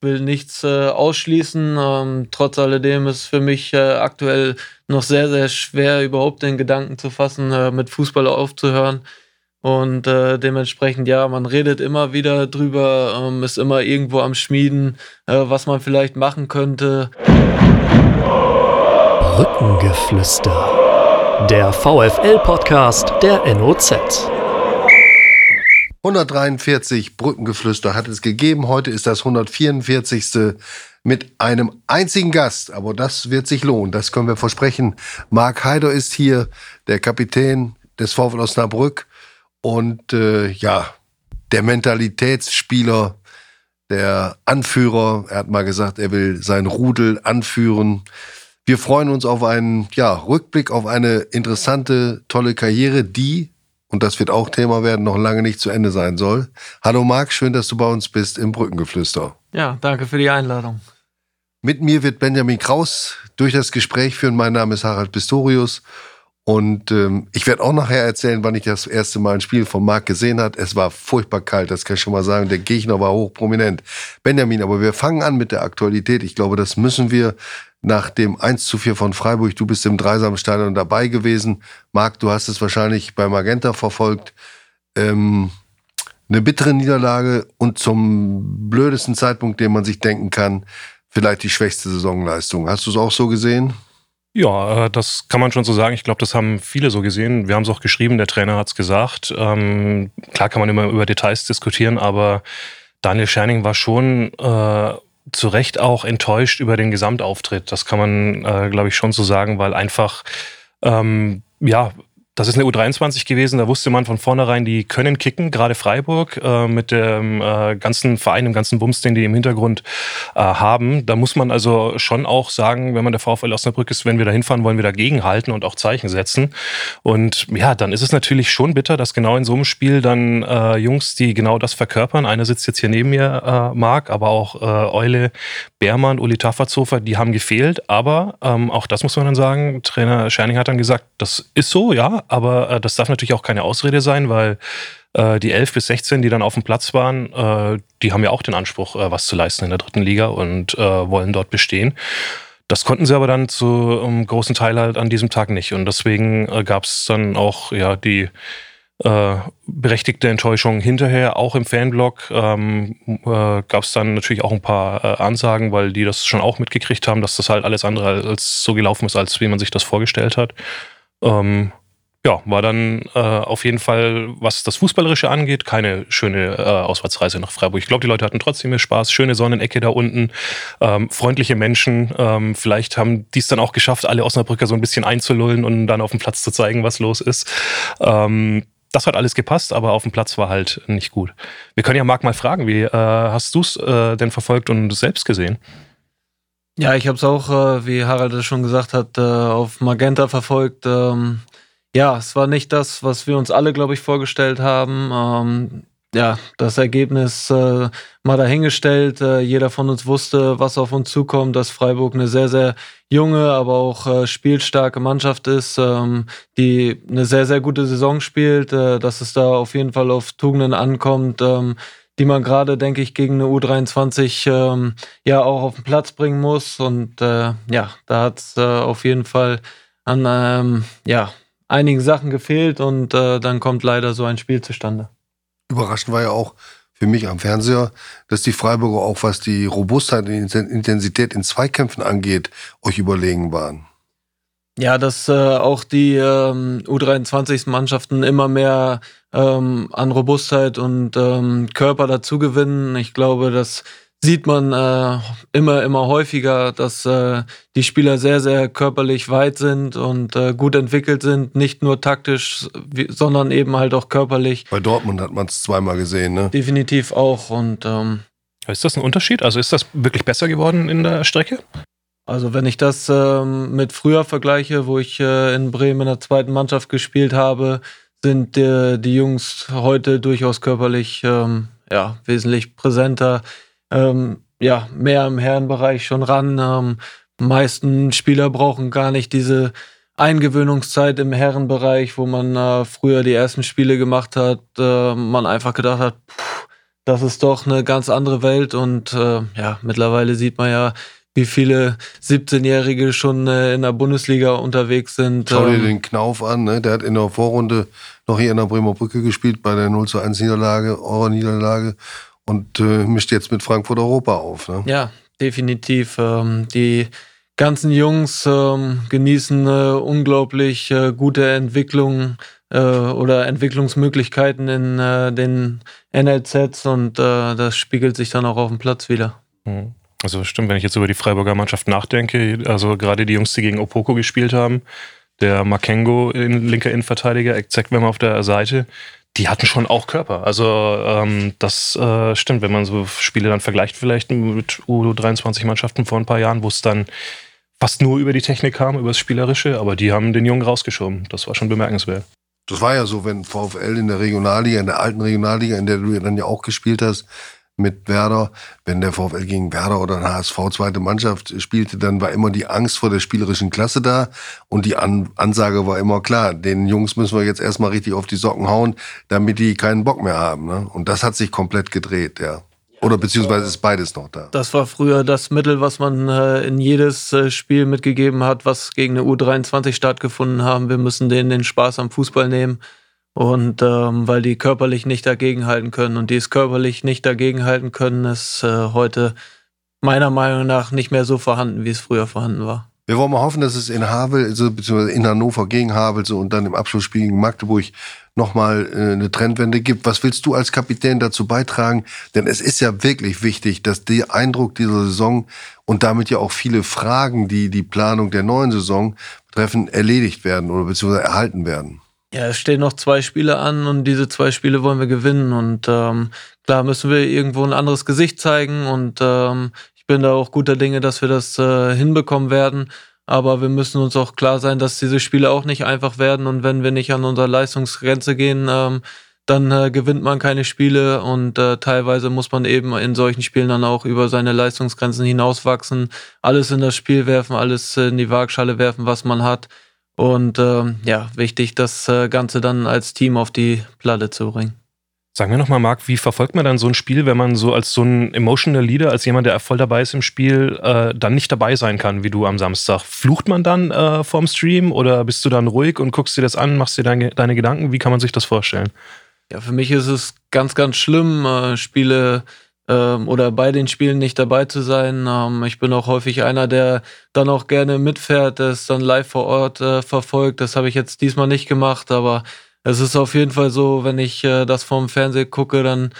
will nichts äh, ausschließen. Ähm, trotz alledem ist für mich äh, aktuell noch sehr, sehr schwer, überhaupt den Gedanken zu fassen, äh, mit Fußball aufzuhören. Und äh, dementsprechend, ja, man redet immer wieder drüber, ähm, ist immer irgendwo am Schmieden, äh, was man vielleicht machen könnte. Brückengeflüster. Der VFL-Podcast der NOZ. 143 Brückengeflüster hat es gegeben. Heute ist das 144. mit einem einzigen Gast. Aber das wird sich lohnen. Das können wir versprechen. Marc Heider ist hier, der Kapitän des VfL Osnabrück. Und äh, ja, der Mentalitätsspieler, der Anführer, er hat mal gesagt, er will sein Rudel anführen. Wir freuen uns auf einen ja, Rückblick auf eine interessante, tolle Karriere, die, und das wird auch Thema werden, noch lange nicht zu Ende sein soll. Hallo Marc, schön, dass du bei uns bist im Brückengeflüster. Ja, danke für die Einladung. Mit mir wird Benjamin Kraus durch das Gespräch führen. Mein Name ist Harald Pistorius und ähm, ich werde auch nachher erzählen, wann ich das erste Mal ein Spiel von Marc gesehen habe. Es war furchtbar kalt, das kann ich schon mal sagen. Der Gegner war hochprominent. Benjamin, aber wir fangen an mit der Aktualität. Ich glaube, das müssen wir nach dem 1 zu 4 von Freiburg. Du bist im Dreisamstadion dabei gewesen. Marc, du hast es wahrscheinlich bei Magenta verfolgt. Ähm, eine bittere Niederlage und zum blödesten Zeitpunkt, den man sich denken kann, vielleicht die schwächste Saisonleistung. Hast du es auch so gesehen? Ja, äh, das kann man schon so sagen. Ich glaube, das haben viele so gesehen. Wir haben es auch geschrieben, der Trainer hat es gesagt. Ähm, klar kann man immer über Details diskutieren, aber Daniel Scherning war schon äh, zu Recht auch enttäuscht über den Gesamtauftritt. Das kann man, äh, glaube ich, schon so sagen, weil einfach ähm, ja, das ist eine U23 gewesen, da wusste man von vornherein, die können kicken, gerade Freiburg äh, mit dem äh, ganzen Verein, dem ganzen Bums, den die im Hintergrund äh, haben. Da muss man also schon auch sagen, wenn man der VfL Osnabrück ist, wenn wir da hinfahren, wollen wir dagegen halten und auch Zeichen setzen. Und ja, dann ist es natürlich schon bitter, dass genau in so einem Spiel dann äh, Jungs, die genau das verkörpern, einer sitzt jetzt hier neben mir, äh, Marc, aber auch äh, Eule, Beermann, Uli Tafferzofer, die haben gefehlt. Aber ähm, auch das muss man dann sagen, Trainer Scherning hat dann gesagt, das ist so, ja, aber äh, das darf natürlich auch keine Ausrede sein, weil äh, die 11 bis 16, die dann auf dem Platz waren, äh, die haben ja auch den Anspruch, äh, was zu leisten in der dritten Liga und äh, wollen dort bestehen. Das konnten sie aber dann zu einem großen Teil halt an diesem Tag nicht. Und deswegen äh, gab es dann auch ja die äh, berechtigte Enttäuschung hinterher, auch im Fanblog ähm, äh, gab es dann natürlich auch ein paar äh, Ansagen, weil die das schon auch mitgekriegt haben, dass das halt alles andere als so gelaufen ist, als wie man sich das vorgestellt hat. Ähm, ja, war dann äh, auf jeden Fall, was das Fußballerische angeht, keine schöne äh, Auswärtsreise nach Freiburg. Ich glaube, die Leute hatten trotzdem mehr Spaß. Schöne Sonnenecke da unten, ähm, freundliche Menschen. Ähm, vielleicht haben die es dann auch geschafft, alle Osnabrücker so ein bisschen einzulullen und dann auf dem Platz zu zeigen, was los ist. Ähm, das hat alles gepasst, aber auf dem Platz war halt nicht gut. Wir können ja Marc mal fragen, wie äh, hast du es äh, denn verfolgt und selbst gesehen? Ja, ich habe es auch, äh, wie Harald es schon gesagt hat, äh, auf Magenta verfolgt. Ähm, ja, es war nicht das, was wir uns alle, glaube ich, vorgestellt haben. Ähm, ja, das Ergebnis äh, mal dahingestellt. Äh, jeder von uns wusste, was auf uns zukommt, dass Freiburg eine sehr, sehr junge, aber auch äh, spielstarke Mannschaft ist, ähm, die eine sehr, sehr gute Saison spielt, äh, dass es da auf jeden Fall auf Tugenden ankommt, ähm, die man gerade, denke ich, gegen eine U23 ähm, ja auch auf den Platz bringen muss. Und äh, ja, da hat es äh, auf jeden Fall an ähm, ja, einigen Sachen gefehlt und äh, dann kommt leider so ein Spiel zustande. Überraschend war ja auch für mich am Fernseher, dass die Freiburger auch was die Robustheit und Intensität in Zweikämpfen angeht, euch überlegen waren. Ja, dass äh, auch die ähm, U23-Mannschaften immer mehr ähm, an Robustheit und ähm, Körper dazu gewinnen. Ich glaube, dass sieht man äh, immer, immer häufiger, dass äh, die Spieler sehr, sehr körperlich weit sind und äh, gut entwickelt sind, nicht nur taktisch, wie, sondern eben halt auch körperlich. Bei Dortmund hat man es zweimal gesehen, ne? Definitiv auch. Und ähm, ist das ein Unterschied? Also ist das wirklich besser geworden in der Strecke? Also wenn ich das ähm, mit früher vergleiche, wo ich äh, in Bremen in der zweiten Mannschaft gespielt habe, sind äh, die Jungs heute durchaus körperlich ähm, ja, wesentlich präsenter ähm, ja, mehr im Herrenbereich schon ran. Ähm, meisten Spieler brauchen gar nicht diese Eingewöhnungszeit im Herrenbereich, wo man äh, früher die ersten Spiele gemacht hat, äh, man einfach gedacht hat, pff, das ist doch eine ganz andere Welt und äh, ja, mittlerweile sieht man ja, wie viele 17-Jährige schon äh, in der Bundesliga unterwegs sind. Schau dir ähm, den Knauf an, ne? der hat in der Vorrunde noch hier in der Bremer Brücke gespielt bei der 0 zu 1 Niederlage, Euro-Niederlage und äh, mischt jetzt mit Frankfurt Europa auf. Ne? Ja, definitiv. Ähm, die ganzen Jungs ähm, genießen äh, unglaublich äh, gute Entwicklung äh, oder Entwicklungsmöglichkeiten in äh, den NLZs und äh, das spiegelt sich dann auch auf dem Platz wieder. Mhm. Also stimmt, wenn ich jetzt über die Freiburger Mannschaft nachdenke, also gerade die Jungs, die gegen Opoko gespielt haben, der Makengo, in, linker Innenverteidiger, Ekzekwem auf der Seite, die hatten schon auch Körper. Also ähm, das äh, stimmt, wenn man so Spiele dann vergleicht vielleicht mit U23-Mannschaften vor ein paar Jahren, wo es dann fast nur über die Technik kam, über das Spielerische, aber die haben den Jungen rausgeschoben. Das war schon bemerkenswert. Das war ja so, wenn VfL in der Regionalliga, in der alten Regionalliga, in der du dann ja auch gespielt hast, mit Werder, wenn der VfL gegen Werder oder HSV zweite Mannschaft spielte, dann war immer die Angst vor der spielerischen Klasse da und die An Ansage war immer klar, den Jungs müssen wir jetzt erstmal richtig auf die Socken hauen, damit die keinen Bock mehr haben. Ne? Und das hat sich komplett gedreht, ja. Oder beziehungsweise ist beides noch da. Das war früher das Mittel, was man äh, in jedes äh, Spiel mitgegeben hat, was gegen eine U23 stattgefunden haben. Wir müssen denen den Spaß am Fußball nehmen. Und ähm, weil die körperlich nicht dagegenhalten können. Und die es körperlich nicht dagegenhalten können, ist äh, heute meiner Meinung nach nicht mehr so vorhanden, wie es früher vorhanden war. Wir wollen mal hoffen, dass es in Havel, also, beziehungsweise in Hannover gegen Havel so und dann im Abschlussspiel gegen Magdeburg nochmal äh, eine Trendwende gibt. Was willst du als Kapitän dazu beitragen? Denn es ist ja wirklich wichtig, dass der Eindruck dieser Saison und damit ja auch viele Fragen, die die Planung der neuen Saison betreffen, erledigt werden oder beziehungsweise erhalten werden. Ja, es stehen noch zwei Spiele an und diese zwei Spiele wollen wir gewinnen. Und ähm, klar müssen wir irgendwo ein anderes Gesicht zeigen und ähm, bin da auch guter Dinge, dass wir das äh, hinbekommen werden. Aber wir müssen uns auch klar sein, dass diese Spiele auch nicht einfach werden. Und wenn wir nicht an unsere Leistungsgrenze gehen, ähm, dann äh, gewinnt man keine Spiele. Und äh, teilweise muss man eben in solchen Spielen dann auch über seine Leistungsgrenzen hinauswachsen, alles in das Spiel werfen, alles in die Waagschale werfen, was man hat. Und ähm, ja, wichtig, das äh, Ganze dann als Team auf die Platte zu bringen. Sagen wir nochmal, Marc, wie verfolgt man dann so ein Spiel, wenn man so als so ein emotional Leader, als jemand, der voll dabei ist im Spiel, äh, dann nicht dabei sein kann, wie du am Samstag? Flucht man dann äh, vorm Stream oder bist du dann ruhig und guckst dir das an, machst dir deine, deine Gedanken? Wie kann man sich das vorstellen? Ja, für mich ist es ganz, ganz schlimm, äh, Spiele ähm, oder bei den Spielen nicht dabei zu sein. Ähm, ich bin auch häufig einer, der dann auch gerne mitfährt, der es dann live vor Ort äh, verfolgt. Das habe ich jetzt diesmal nicht gemacht, aber es ist auf jeden Fall so, wenn ich äh, das vom Fernseher gucke, dann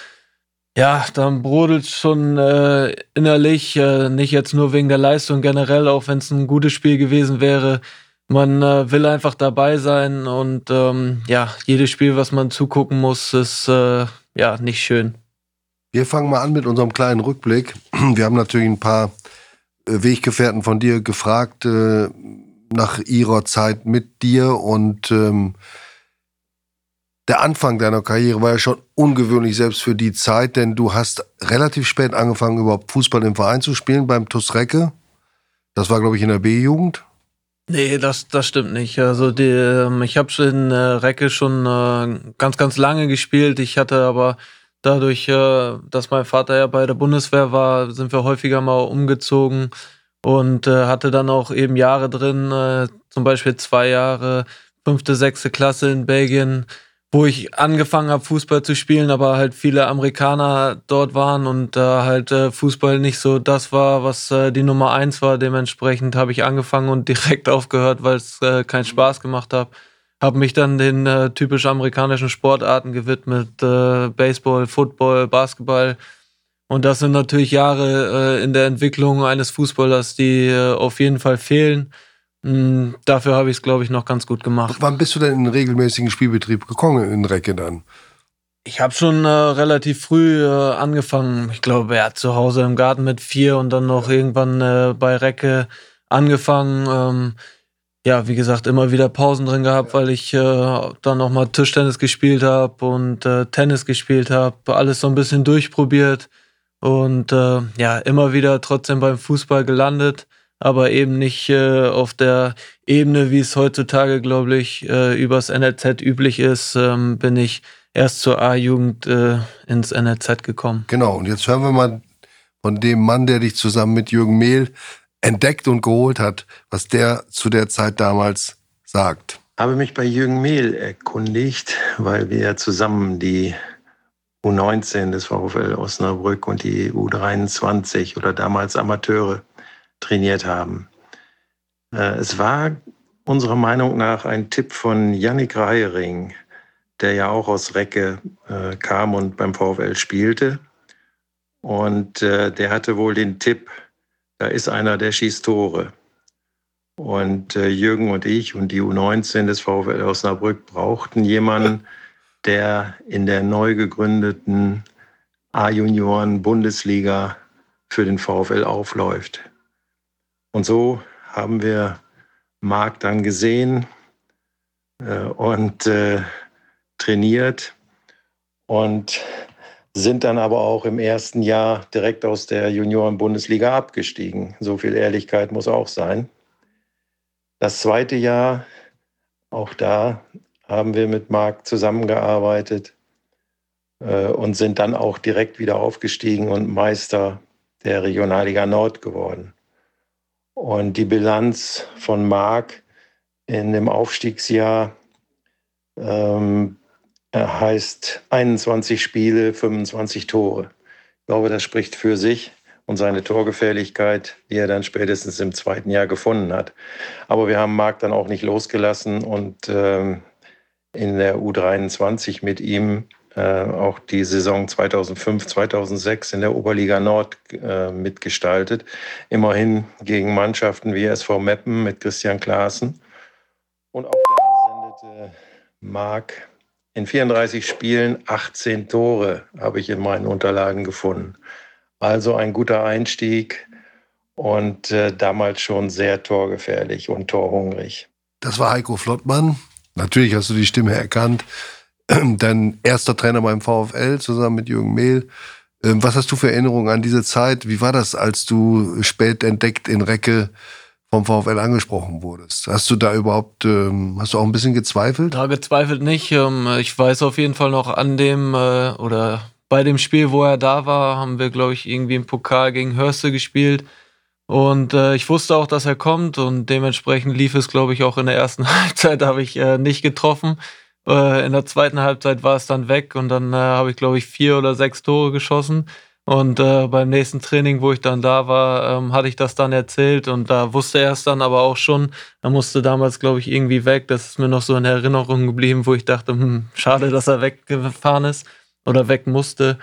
ja, dann brodelt schon äh, innerlich, äh, nicht jetzt nur wegen der Leistung generell, auch wenn es ein gutes Spiel gewesen wäre. Man äh, will einfach dabei sein und ähm, ja, jedes Spiel, was man zugucken muss, ist äh, ja nicht schön. Wir fangen mal an mit unserem kleinen Rückblick. Wir haben natürlich ein paar äh, Weggefährten von dir gefragt äh, nach ihrer Zeit mit dir und ähm, der Anfang deiner Karriere war ja schon ungewöhnlich selbst für die Zeit, denn du hast relativ spät angefangen, überhaupt Fußball im Verein zu spielen beim TuS Recke. Das war, glaube ich, in der B-Jugend. Nee, das, das stimmt nicht. Also die, ähm, ich habe in äh, Recke schon äh, ganz, ganz lange gespielt. Ich hatte aber dadurch, äh, dass mein Vater ja bei der Bundeswehr war, sind wir häufiger mal umgezogen und äh, hatte dann auch eben Jahre drin, äh, zum Beispiel zwei Jahre, fünfte, sechste Klasse in Belgien wo ich angefangen habe, Fußball zu spielen, aber halt viele Amerikaner dort waren und da halt Fußball nicht so das war, was die Nummer eins war. Dementsprechend habe ich angefangen und direkt aufgehört, weil es keinen Spaß gemacht hat. Habe mich dann den äh, typisch amerikanischen Sportarten gewidmet, äh, Baseball, Football, Basketball. Und das sind natürlich Jahre in der Entwicklung eines Fußballers, die auf jeden Fall fehlen. Mm, dafür habe ich es, glaube ich, noch ganz gut gemacht. Wann bist du denn in den regelmäßigen Spielbetrieb gekommen in Recke dann? Ich habe schon äh, relativ früh äh, angefangen. Ich glaube, er hat zu Hause im Garten mit vier und dann noch irgendwann äh, bei Recke angefangen. Ähm, ja, wie gesagt, immer wieder Pausen drin gehabt, weil ich äh, dann noch mal Tischtennis gespielt habe und äh, Tennis gespielt habe. Alles so ein bisschen durchprobiert und äh, ja, immer wieder trotzdem beim Fußball gelandet aber eben nicht äh, auf der Ebene, wie es heutzutage, glaube ich, äh, übers NLZ üblich ist, ähm, bin ich erst zur A-Jugend äh, ins NLZ gekommen. Genau, und jetzt hören wir mal von dem Mann, der dich zusammen mit Jürgen Mehl entdeckt und geholt hat, was der zu der Zeit damals sagt. Habe mich bei Jürgen Mehl erkundigt, weil wir zusammen die U19 des VfL Osnabrück und die U23 oder damals Amateure trainiert haben. Äh, es war unserer Meinung nach ein Tipp von Yannick Reiering, der ja auch aus Recke äh, kam und beim VfL spielte. Und äh, der hatte wohl den Tipp, da ist einer, der schießt Tore. Und äh, Jürgen und ich und die U19 des VfL Osnabrück brauchten jemanden, der in der neu gegründeten A-Junioren-Bundesliga für den VfL aufläuft. Und so haben wir Marc dann gesehen äh, und äh, trainiert und sind dann aber auch im ersten Jahr direkt aus der Junioren-Bundesliga abgestiegen. So viel Ehrlichkeit muss auch sein. Das zweite Jahr, auch da haben wir mit Marc zusammengearbeitet äh, und sind dann auch direkt wieder aufgestiegen und Meister der Regionalliga Nord geworden. Und die Bilanz von Marc in dem Aufstiegsjahr ähm, heißt 21 Spiele, 25 Tore. Ich glaube, das spricht für sich und seine Torgefährlichkeit, die er dann spätestens im zweiten Jahr gefunden hat. Aber wir haben Marc dann auch nicht losgelassen und ähm, in der U23 mit ihm äh, auch die Saison 2005, 2006 in der Oberliga Nord äh, mitgestaltet. Immerhin gegen Mannschaften wie SV Meppen mit Christian Klaassen. Und auch da sendete Marc in 34 Spielen 18 Tore, habe ich in meinen Unterlagen gefunden. Also ein guter Einstieg und äh, damals schon sehr torgefährlich und torhungrig. Das war Heiko Flottmann. Natürlich hast du die Stimme erkannt. Dein erster Trainer beim VfL zusammen mit Jürgen Mehl. Ähm, was hast du für Erinnerungen an diese Zeit? Wie war das, als du spät entdeckt in Recke vom VfL angesprochen wurdest? Hast du da überhaupt, ähm, hast du auch ein bisschen gezweifelt? Da gezweifelt nicht. Ähm, ich weiß auf jeden Fall noch an dem äh, oder bei dem Spiel, wo er da war, haben wir, glaube ich, irgendwie im Pokal gegen Hörste gespielt. Und äh, ich wusste auch, dass er kommt und dementsprechend lief es, glaube ich, auch in der ersten Halbzeit, habe ich äh, nicht getroffen. Äh, in der zweiten Halbzeit war es dann weg und dann äh, habe ich, glaube ich, vier oder sechs Tore geschossen. Und äh, beim nächsten Training, wo ich dann da war, ähm, hatte ich das dann erzählt und da wusste er es dann aber auch schon. Er musste damals, glaube ich, irgendwie weg. Das ist mir noch so in Erinnerung geblieben, wo ich dachte, hm, schade, dass er weggefahren ist oder weg musste.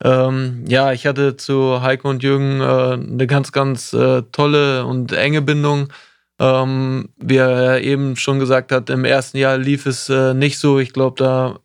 Ähm, ja, ich hatte zu Heiko und Jürgen äh, eine ganz, ganz äh, tolle und enge Bindung. Ähm, wie er eben schon gesagt hat, im ersten Jahr lief es äh, nicht so. Ich glaube, da,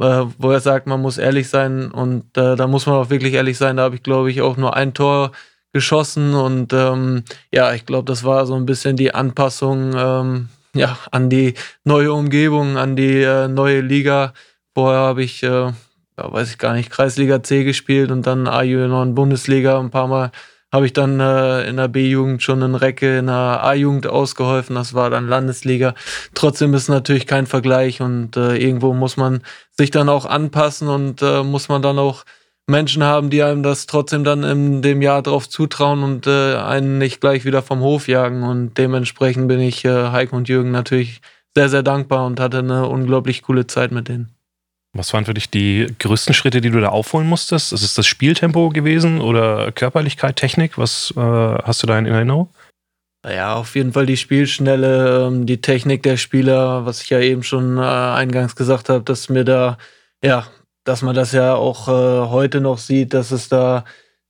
äh, wo er sagt, man muss ehrlich sein und äh, da muss man auch wirklich ehrlich sein, da habe ich, glaube ich, auch nur ein Tor geschossen und ähm, ja, ich glaube, das war so ein bisschen die Anpassung ähm, ja, an die neue Umgebung, an die äh, neue Liga. Vorher habe ich äh, ja, weiß ich gar nicht, Kreisliga C gespielt und dann A-Junioren Bundesliga. Ein paar Mal habe ich dann äh, in der B-Jugend schon in Recke in der A-Jugend ausgeholfen. Das war dann Landesliga. Trotzdem ist natürlich kein Vergleich und äh, irgendwo muss man sich dann auch anpassen und äh, muss man dann auch Menschen haben, die einem das trotzdem dann in dem Jahr drauf zutrauen und äh, einen nicht gleich wieder vom Hof jagen. Und dementsprechend bin ich äh, Heiko und Jürgen natürlich sehr, sehr dankbar und hatte eine unglaublich coole Zeit mit denen. Was waren für dich die größten Schritte, die du da aufholen musstest? Ist es das Spieltempo gewesen oder Körperlichkeit, Technik? Was äh, hast du da in Erinnerung? Ja, auf jeden Fall die Spielschnelle, ähm, die Technik der Spieler, was ich ja eben schon äh, eingangs gesagt habe, dass mir da, ja, dass man das ja auch äh, heute noch sieht, dass es da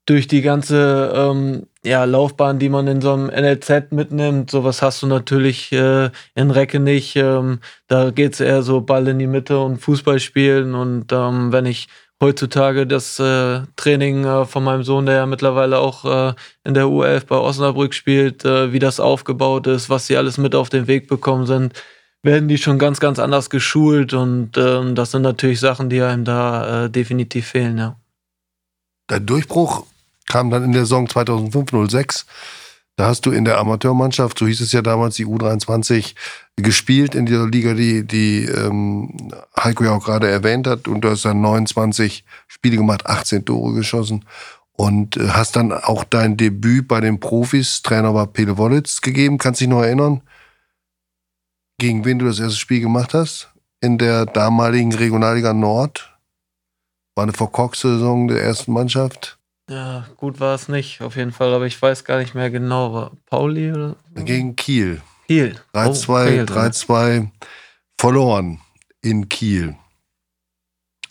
durch die ganze ähm, ja, Laufbahn, die man in so einem NLZ mitnimmt, sowas hast du natürlich äh, in Recke nicht. Ähm, da geht's eher so Ball in die Mitte und Fußball spielen. Und ähm, wenn ich heutzutage das äh, Training äh, von meinem Sohn, der ja mittlerweile auch äh, in der U11 bei Osnabrück spielt, äh, wie das aufgebaut ist, was sie alles mit auf den Weg bekommen sind, werden die schon ganz, ganz anders geschult. Und ähm, das sind natürlich Sachen, die einem da äh, definitiv fehlen, ja. Dein Durchbruch kam dann in der Saison 2005-06. Da hast du in der Amateurmannschaft, so hieß es ja damals, die U23, gespielt in dieser Liga, die, die ähm, Heiko ja auch gerade erwähnt hat. Und du hast dann 29 Spiele gemacht, 18 Tore geschossen. Und äh, hast dann auch dein Debüt bei den Profis, Trainer war Pele Wollitz, gegeben. Kannst dich noch erinnern, gegen wen du das erste Spiel gemacht hast? In der damaligen Regionalliga Nord. War eine verkorkste Saison der ersten Mannschaft. Ja, gut war es nicht, auf jeden Fall, aber ich weiß gar nicht mehr genau. War Pauli oder? Gegen Kiel. Kiel. 3-2 Oh, Kiel, 3-2 verloren in Kiel.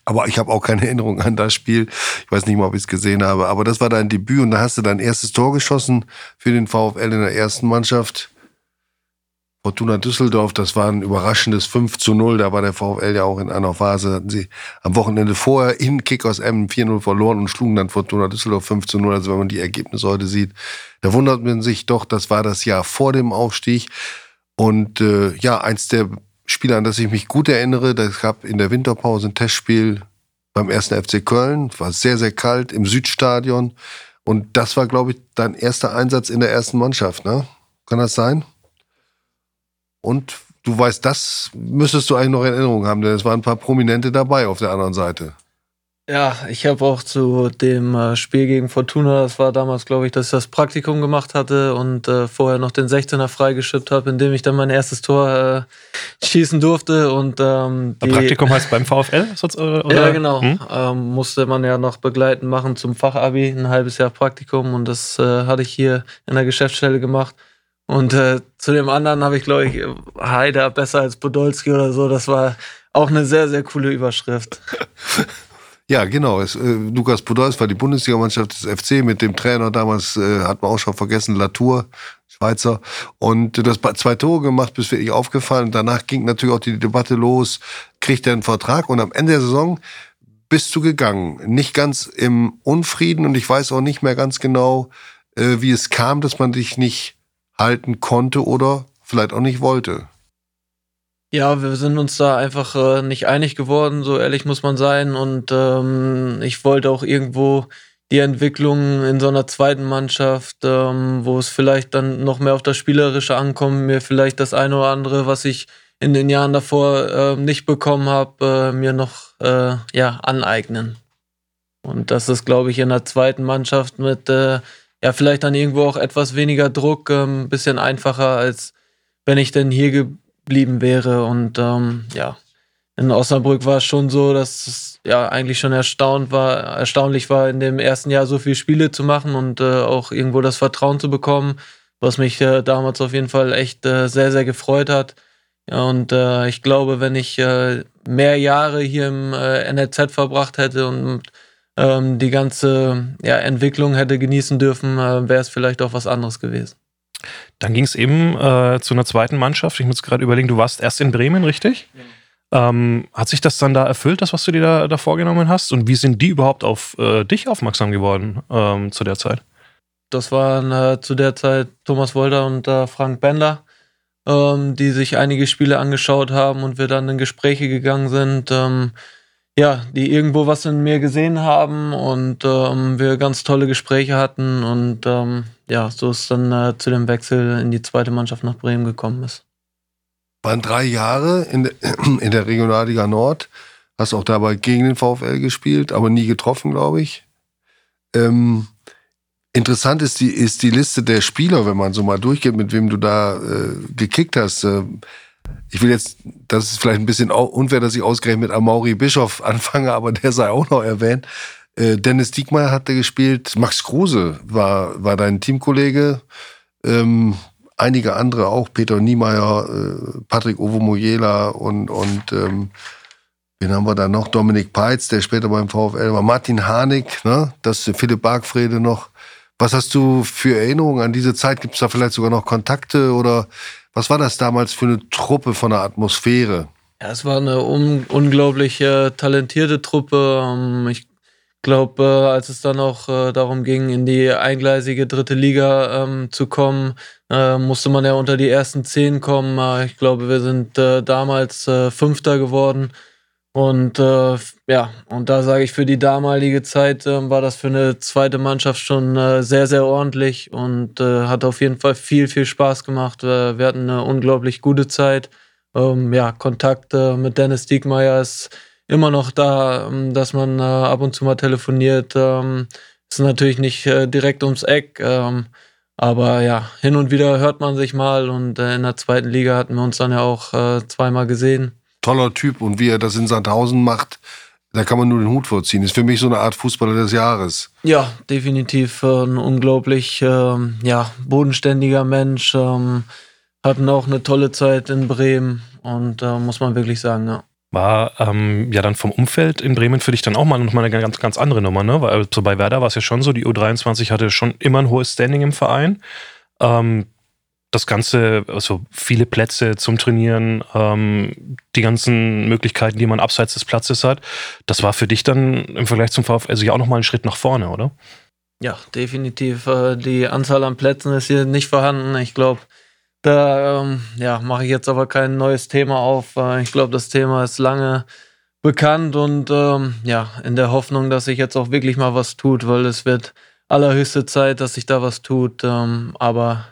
Aber ich habe auch keine Erinnerung an das Spiel. Ich weiß nicht mal, ob ich es gesehen habe. Aber das war dein Debüt und da hast du dein erstes Tor geschossen für den VfL in der ersten Mannschaft. Fortuna Düsseldorf, das war ein überraschendes 5 zu 0. Da war der VfL ja auch in einer Phase, hatten sie am Wochenende vorher in Kickers M 4-0 verloren und schlugen dann Fortuna Düsseldorf 5 zu 0. Also wenn man die Ergebnisse heute sieht, da wundert man sich doch, das war das Jahr vor dem Aufstieg. Und äh, ja, eins der Spiele, an das ich mich gut erinnere, das gab in der Winterpause ein Testspiel beim ersten FC Köln. War sehr, sehr kalt im Südstadion. Und das war, glaube ich, dein erster Einsatz in der ersten Mannschaft, ne? Kann das sein? Und du weißt, das müsstest du eigentlich noch in Erinnerung haben, denn es waren ein paar Prominente dabei auf der anderen Seite. Ja, ich habe auch zu dem äh, Spiel gegen Fortuna, das war damals, glaube ich, dass ich das Praktikum gemacht hatte und äh, vorher noch den 16er freigeschippt habe, indem ich dann mein erstes Tor äh, schießen durfte. Und, ähm, die, Praktikum heißt beim VfL? Oder? Ja, genau. Hm? Ähm, musste man ja noch begleiten machen zum Fachabi, ein halbes Jahr Praktikum und das äh, hatte ich hier in der Geschäftsstelle gemacht. Und äh, zu dem anderen habe ich, glaube ich, Haider besser als Podolski oder so. Das war auch eine sehr, sehr coole Überschrift. Ja, genau. Es, äh, Lukas Podolski war die Bundesligamannschaft des FC mit dem Trainer damals, äh, hat man auch schon vergessen, Latour, Schweizer. Und du hast zwei Tore gemacht, bist wirklich aufgefallen. Danach ging natürlich auch die Debatte los, kriegt er einen Vertrag und am Ende der Saison bist du gegangen. Nicht ganz im Unfrieden und ich weiß auch nicht mehr ganz genau, äh, wie es kam, dass man dich nicht halten konnte oder vielleicht auch nicht wollte. Ja, wir sind uns da einfach äh, nicht einig geworden, so ehrlich muss man sein. Und ähm, ich wollte auch irgendwo die Entwicklung in so einer zweiten Mannschaft, ähm, wo es vielleicht dann noch mehr auf das Spielerische ankommt, mir vielleicht das eine oder andere, was ich in den Jahren davor äh, nicht bekommen habe, äh, mir noch äh, ja, aneignen. Und das ist, glaube ich, in der zweiten Mannschaft mit äh, ja, vielleicht dann irgendwo auch etwas weniger Druck, ein ähm, bisschen einfacher, als wenn ich denn hier geblieben wäre. Und ähm, ja, in Osnabrück war es schon so, dass es ja eigentlich schon erstaunt war, erstaunlich war, in dem ersten Jahr so viele Spiele zu machen und äh, auch irgendwo das Vertrauen zu bekommen, was mich äh, damals auf jeden Fall echt äh, sehr, sehr gefreut hat. Ja, und äh, ich glaube, wenn ich äh, mehr Jahre hier im äh, NLZ verbracht hätte und ähm, die ganze ja, Entwicklung hätte genießen dürfen, äh, wäre es vielleicht auch was anderes gewesen. Dann ging es eben äh, zu einer zweiten Mannschaft. Ich muss gerade überlegen, du warst erst in Bremen, richtig? Ja. Ähm, hat sich das dann da erfüllt, das, was du dir da, da vorgenommen hast? Und wie sind die überhaupt auf äh, dich aufmerksam geworden ähm, zu der Zeit? Das waren äh, zu der Zeit Thomas Wolter und äh, Frank Bender, ähm, die sich einige Spiele angeschaut haben und wir dann in Gespräche gegangen sind ähm, ja, die irgendwo was in mir gesehen haben und ähm, wir ganz tolle Gespräche hatten und ähm, ja, so ist dann äh, zu dem Wechsel in die zweite Mannschaft nach Bremen gekommen ist. Waren drei Jahre in, de, in der Regionalliga Nord, hast auch dabei gegen den VfL gespielt, aber nie getroffen, glaube ich. Ähm, interessant ist die, ist die Liste der Spieler, wenn man so mal durchgeht, mit wem du da äh, gekickt hast. Äh, ich will jetzt, das ist vielleicht ein bisschen unfair, dass ich ausgerechnet mit Amaury Bischof anfange, aber der sei auch noch erwähnt. Äh, Dennis Diekmeyer hatte gespielt, Max Kruse war, war dein Teamkollege, ähm, einige andere auch, Peter Niemeyer, äh, Patrick Ovomoyela und, und ähm, wen haben wir da noch? Dominik Peitz, der später beim VfL war, Martin Harnik, ne? das Philipp Bargfrede noch. Was hast du für Erinnerungen an diese Zeit? Gibt es da vielleicht sogar noch Kontakte oder was war das damals für eine Truppe von der Atmosphäre? Ja, es war eine un unglaublich äh, talentierte Truppe. Ähm, ich glaube, äh, als es dann auch äh, darum ging, in die eingleisige dritte Liga ähm, zu kommen, äh, musste man ja unter die ersten zehn kommen. Äh, ich glaube, wir sind äh, damals Fünfter geworden. Und äh, ja, und da sage ich, für die damalige Zeit äh, war das für eine zweite Mannschaft schon äh, sehr, sehr ordentlich und äh, hat auf jeden Fall viel, viel Spaß gemacht. Wir hatten eine unglaublich gute Zeit. Ähm, ja, Kontakt mit Dennis Diekmeyer ist immer noch da, ähm, dass man äh, ab und zu mal telefoniert. Ähm, ist natürlich nicht äh, direkt ums Eck. Ähm, aber ja, hin und wieder hört man sich mal und äh, in der zweiten Liga hatten wir uns dann ja auch äh, zweimal gesehen toller Typ und wie er das in Sandhausen macht, da kann man nur den Hut vorziehen. Ist für mich so eine Art Fußballer des Jahres. Ja, definitiv ein unglaublich ähm, ja, bodenständiger Mensch. Ähm, hatten auch eine tolle Zeit in Bremen und äh, muss man wirklich sagen, ja. War ähm, ja dann vom Umfeld in Bremen für dich dann auch mal nochmal eine ganz, ganz andere Nummer, ne? Weil also bei Werder war es ja schon so, die U23 hatte schon immer ein hohes Standing im Verein. Ähm, das Ganze, also viele Plätze zum Trainieren, ähm, die ganzen Möglichkeiten, die man abseits des Platzes hat, das war für dich dann im Vergleich zum VfL also ja auch nochmal ein Schritt nach vorne, oder? Ja, definitiv. Äh, die Anzahl an Plätzen ist hier nicht vorhanden. Ich glaube, da ähm, ja, mache ich jetzt aber kein neues Thema auf. Äh, ich glaube, das Thema ist lange bekannt und ähm, ja, in der Hoffnung, dass sich jetzt auch wirklich mal was tut, weil es wird allerhöchste Zeit, dass sich da was tut. Ähm, aber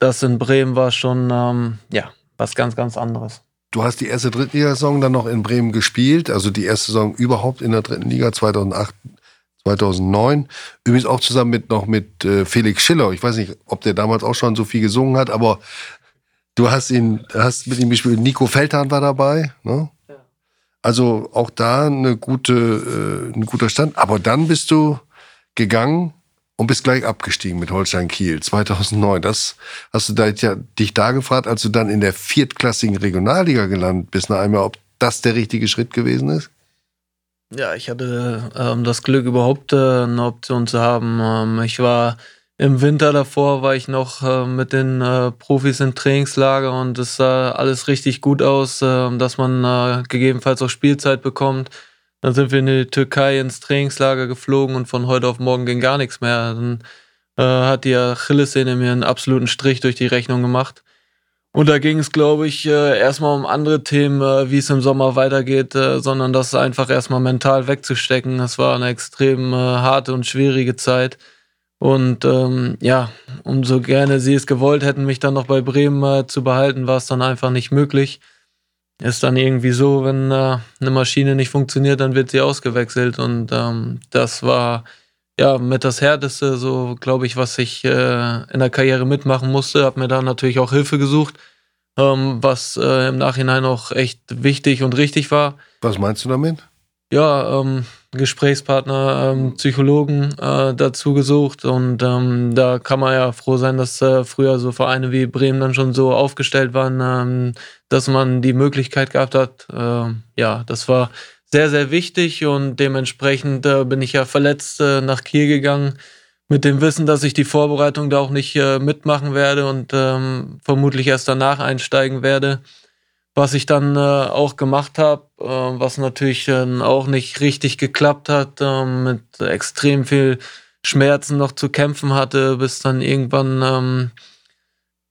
das in Bremen war schon ähm, ja, was ganz, ganz anderes. Du hast die erste Drittligasaison dann noch in Bremen gespielt, also die erste Saison überhaupt in der dritten Liga 2008, 2009. Übrigens auch zusammen mit noch mit äh, Felix Schiller. Ich weiß nicht, ob der damals auch schon so viel gesungen hat, aber du hast ihn, hast mit ihm gespielt. Nico Feldhahn war dabei. Ne? Ja. Also auch da eine gute, äh, ein guter Stand. Aber dann bist du gegangen und bist gleich abgestiegen mit Holstein Kiel 2009. Das hast du da, ja, dich da gefragt, als du dann in der viertklassigen Regionalliga gelandet bist, nach einmal, ob das der richtige Schritt gewesen ist? Ja, ich hatte ähm, das Glück, überhaupt äh, eine Option zu haben. Ähm, ich war im Winter davor, war ich noch äh, mit den äh, Profis im Trainingslager und es sah alles richtig gut aus, ähm, dass man äh, gegebenenfalls auch Spielzeit bekommt. Dann sind wir in die Türkei ins Trainingslager geflogen und von heute auf morgen ging gar nichts mehr. Dann äh, hat die Achillessehne mir einen absoluten Strich durch die Rechnung gemacht. Und da ging es, glaube ich, äh, erstmal um andere Themen, äh, wie es im Sommer weitergeht, äh, sondern das einfach erstmal mental wegzustecken. Das war eine extrem harte und schwierige Zeit. Und ähm, ja, umso gerne sie es gewollt hätten, mich dann noch bei Bremen zu behalten, war es dann einfach nicht möglich ist dann irgendwie so, wenn äh, eine Maschine nicht funktioniert, dann wird sie ausgewechselt. Und ähm, das war ja mit das Härteste, so glaube ich, was ich äh, in der Karriere mitmachen musste. Habe mir da natürlich auch Hilfe gesucht, ähm, was äh, im Nachhinein auch echt wichtig und richtig war. Was meinst du damit? Ja, ähm, Gesprächspartner, ähm, Psychologen äh, dazu gesucht. Und ähm, da kann man ja froh sein, dass äh, früher so Vereine wie Bremen dann schon so aufgestellt waren, ähm, dass man die Möglichkeit gehabt hat. Äh, ja, das war sehr, sehr wichtig. Und dementsprechend äh, bin ich ja verletzt äh, nach Kiel gegangen mit dem Wissen, dass ich die Vorbereitung da auch nicht äh, mitmachen werde und ähm, vermutlich erst danach einsteigen werde was ich dann äh, auch gemacht habe, äh, was natürlich äh, auch nicht richtig geklappt hat, ähm, mit extrem viel Schmerzen noch zu kämpfen hatte, bis dann irgendwann ähm,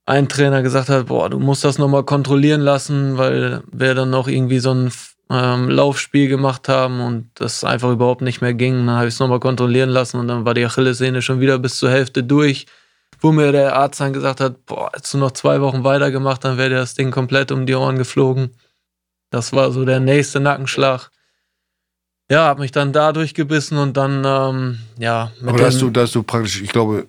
ein Trainer gesagt hat, boah, du musst das nochmal kontrollieren lassen, weil wir dann noch irgendwie so ein ähm, Laufspiel gemacht haben und das einfach überhaupt nicht mehr ging. Dann habe ich es nochmal kontrollieren lassen und dann war die Achillessehne schon wieder bis zur Hälfte durch wo mir der Arzt dann gesagt hat, boah, hättest du noch zwei Wochen weitergemacht, dann wäre dir das Ding komplett um die Ohren geflogen. Das war so der nächste Nackenschlag. Ja, habe mich dann da durchgebissen und dann, ähm, ja. Aber da hast, du, da hast du praktisch, ich glaube,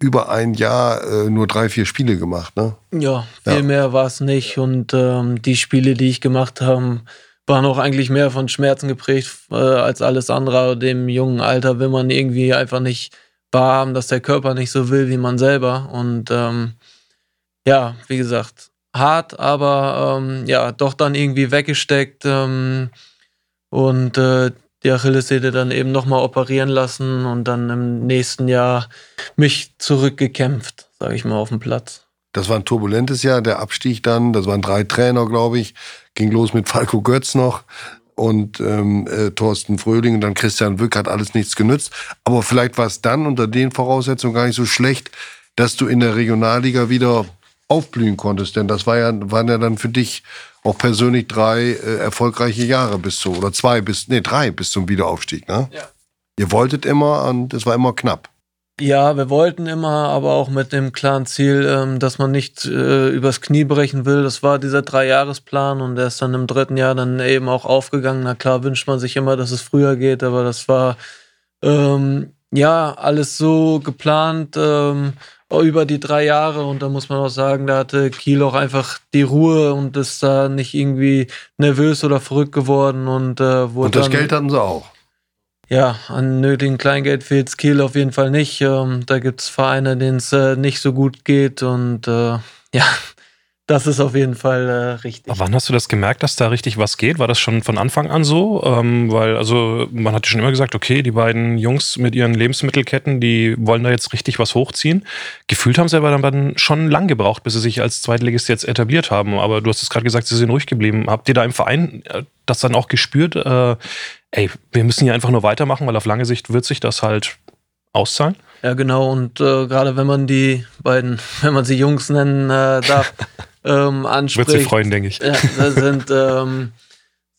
über ein Jahr äh, nur drei, vier Spiele gemacht, ne? Ja, viel ja. mehr war es nicht. Und ähm, die Spiele, die ich gemacht habe, waren auch eigentlich mehr von Schmerzen geprägt äh, als alles andere. Dem jungen Alter will man irgendwie einfach nicht wahrhaben, dass der Körper nicht so will wie man selber. Und ähm, ja, wie gesagt, hart, aber ähm, ja, doch dann irgendwie weggesteckt ähm, und äh, die Achillessehne dann eben nochmal operieren lassen und dann im nächsten Jahr mich zurückgekämpft, sage ich mal, auf dem Platz. Das war ein turbulentes Jahr, der Abstieg dann, das waren drei Trainer, glaube ich, ging los mit Falco Götz noch, und ähm, äh, Thorsten Fröhling und dann Christian Wück hat alles nichts genützt. Aber vielleicht war es dann unter den Voraussetzungen gar nicht so schlecht, dass du in der Regionalliga wieder aufblühen konntest. Denn das war ja, waren ja dann für dich auch persönlich drei äh, erfolgreiche Jahre bis zu, oder zwei bis, nee, drei bis zum Wiederaufstieg, ne? Ja. Ihr wolltet immer und es war immer knapp. Ja, wir wollten immer, aber auch mit dem klaren Ziel, ähm, dass man nicht äh, übers Knie brechen will. Das war dieser Dreijahresplan und der ist dann im dritten Jahr dann eben auch aufgegangen. Na klar wünscht man sich immer, dass es früher geht, aber das war ähm, ja alles so geplant ähm, über die drei Jahre und da muss man auch sagen, da hatte Kiel auch einfach die Ruhe und ist da nicht irgendwie nervös oder verrückt geworden und äh, wurde Und das dann, Geld hatten sie auch. Ja, an nötigen Kleingeld fehlt Kiel auf jeden Fall nicht. Ähm, da gibt es Vereine, denen es äh, nicht so gut geht und äh, ja, das ist auf jeden Fall äh, richtig. Aber wann hast du das gemerkt, dass da richtig was geht? War das schon von Anfang an so? Ähm, weil, also, man hat ja schon immer gesagt, okay, die beiden Jungs mit ihren Lebensmittelketten, die wollen da jetzt richtig was hochziehen. Gefühlt haben sie aber dann schon lang gebraucht, bis sie sich als Zweitligist jetzt etabliert haben. Aber du hast es gerade gesagt, sie sind ruhig geblieben. Habt ihr da im Verein äh, das dann auch gespürt? Äh, ey, wir müssen hier einfach nur weitermachen, weil auf lange Sicht wird sich das halt auszahlen? Ja, genau. Und äh, gerade wenn man die beiden, wenn man sie Jungs nennen äh, darf, ähm, anspricht. Wird sich freuen, denke ich. Ja, das sind, ähm,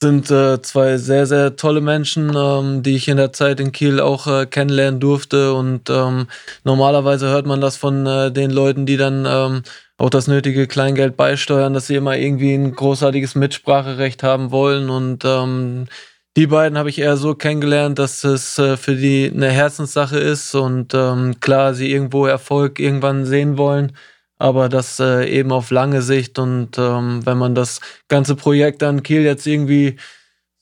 sind äh, zwei sehr, sehr tolle Menschen, ähm, die ich in der Zeit in Kiel auch äh, kennenlernen durfte. Und ähm, normalerweise hört man das von äh, den Leuten, die dann ähm, auch das nötige Kleingeld beisteuern, dass sie immer irgendwie ein großartiges Mitspracherecht haben wollen. Und ähm, die beiden habe ich eher so kennengelernt, dass es äh, für die eine Herzenssache ist und ähm, klar, sie irgendwo Erfolg irgendwann sehen wollen, aber das äh, eben auf lange Sicht und ähm, wenn man das ganze Projekt an Kiel jetzt irgendwie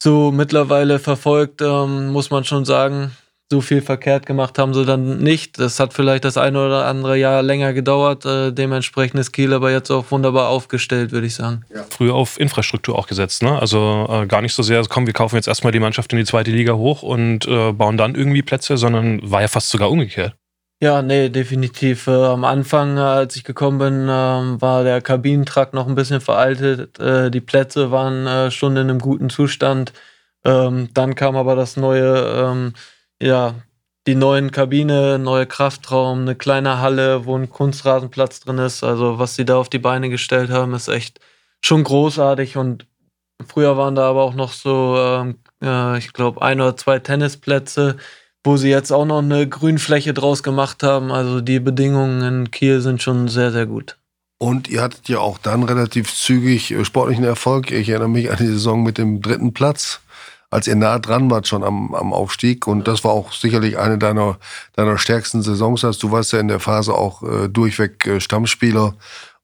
so mittlerweile verfolgt, ähm, muss man schon sagen, so viel verkehrt gemacht haben sie dann nicht. Das hat vielleicht das eine oder andere Jahr länger gedauert. Äh, dementsprechend ist Kiel aber jetzt auch wunderbar aufgestellt, würde ich sagen. Früher auf Infrastruktur auch gesetzt, ne? Also äh, gar nicht so sehr, komm, wir kaufen jetzt erstmal die Mannschaft in die zweite Liga hoch und äh, bauen dann irgendwie Plätze, sondern war ja fast sogar umgekehrt. Ja, nee, definitiv. Äh, am Anfang, äh, als ich gekommen bin, ähm, war der Kabinentrakt noch ein bisschen veraltet. Äh, die Plätze waren äh, schon in einem guten Zustand. Ähm, dann kam aber das neue, ähm, ja, die neuen Kabine, neue Kraftraum, eine kleine Halle, wo ein Kunstrasenplatz drin ist. Also was sie da auf die Beine gestellt haben, ist echt schon großartig. Und früher waren da aber auch noch so, ähm, äh, ich glaube, ein oder zwei Tennisplätze wo sie jetzt auch noch eine Grünfläche draus gemacht haben. Also die Bedingungen in Kiel sind schon sehr, sehr gut. Und ihr hattet ja auch dann relativ zügig äh, sportlichen Erfolg. Ich erinnere mich an die Saison mit dem dritten Platz, als ihr nah dran wart schon am, am Aufstieg. Und das war auch sicherlich eine deiner, deiner stärksten Saisons. Also du warst ja in der Phase auch äh, durchweg äh, Stammspieler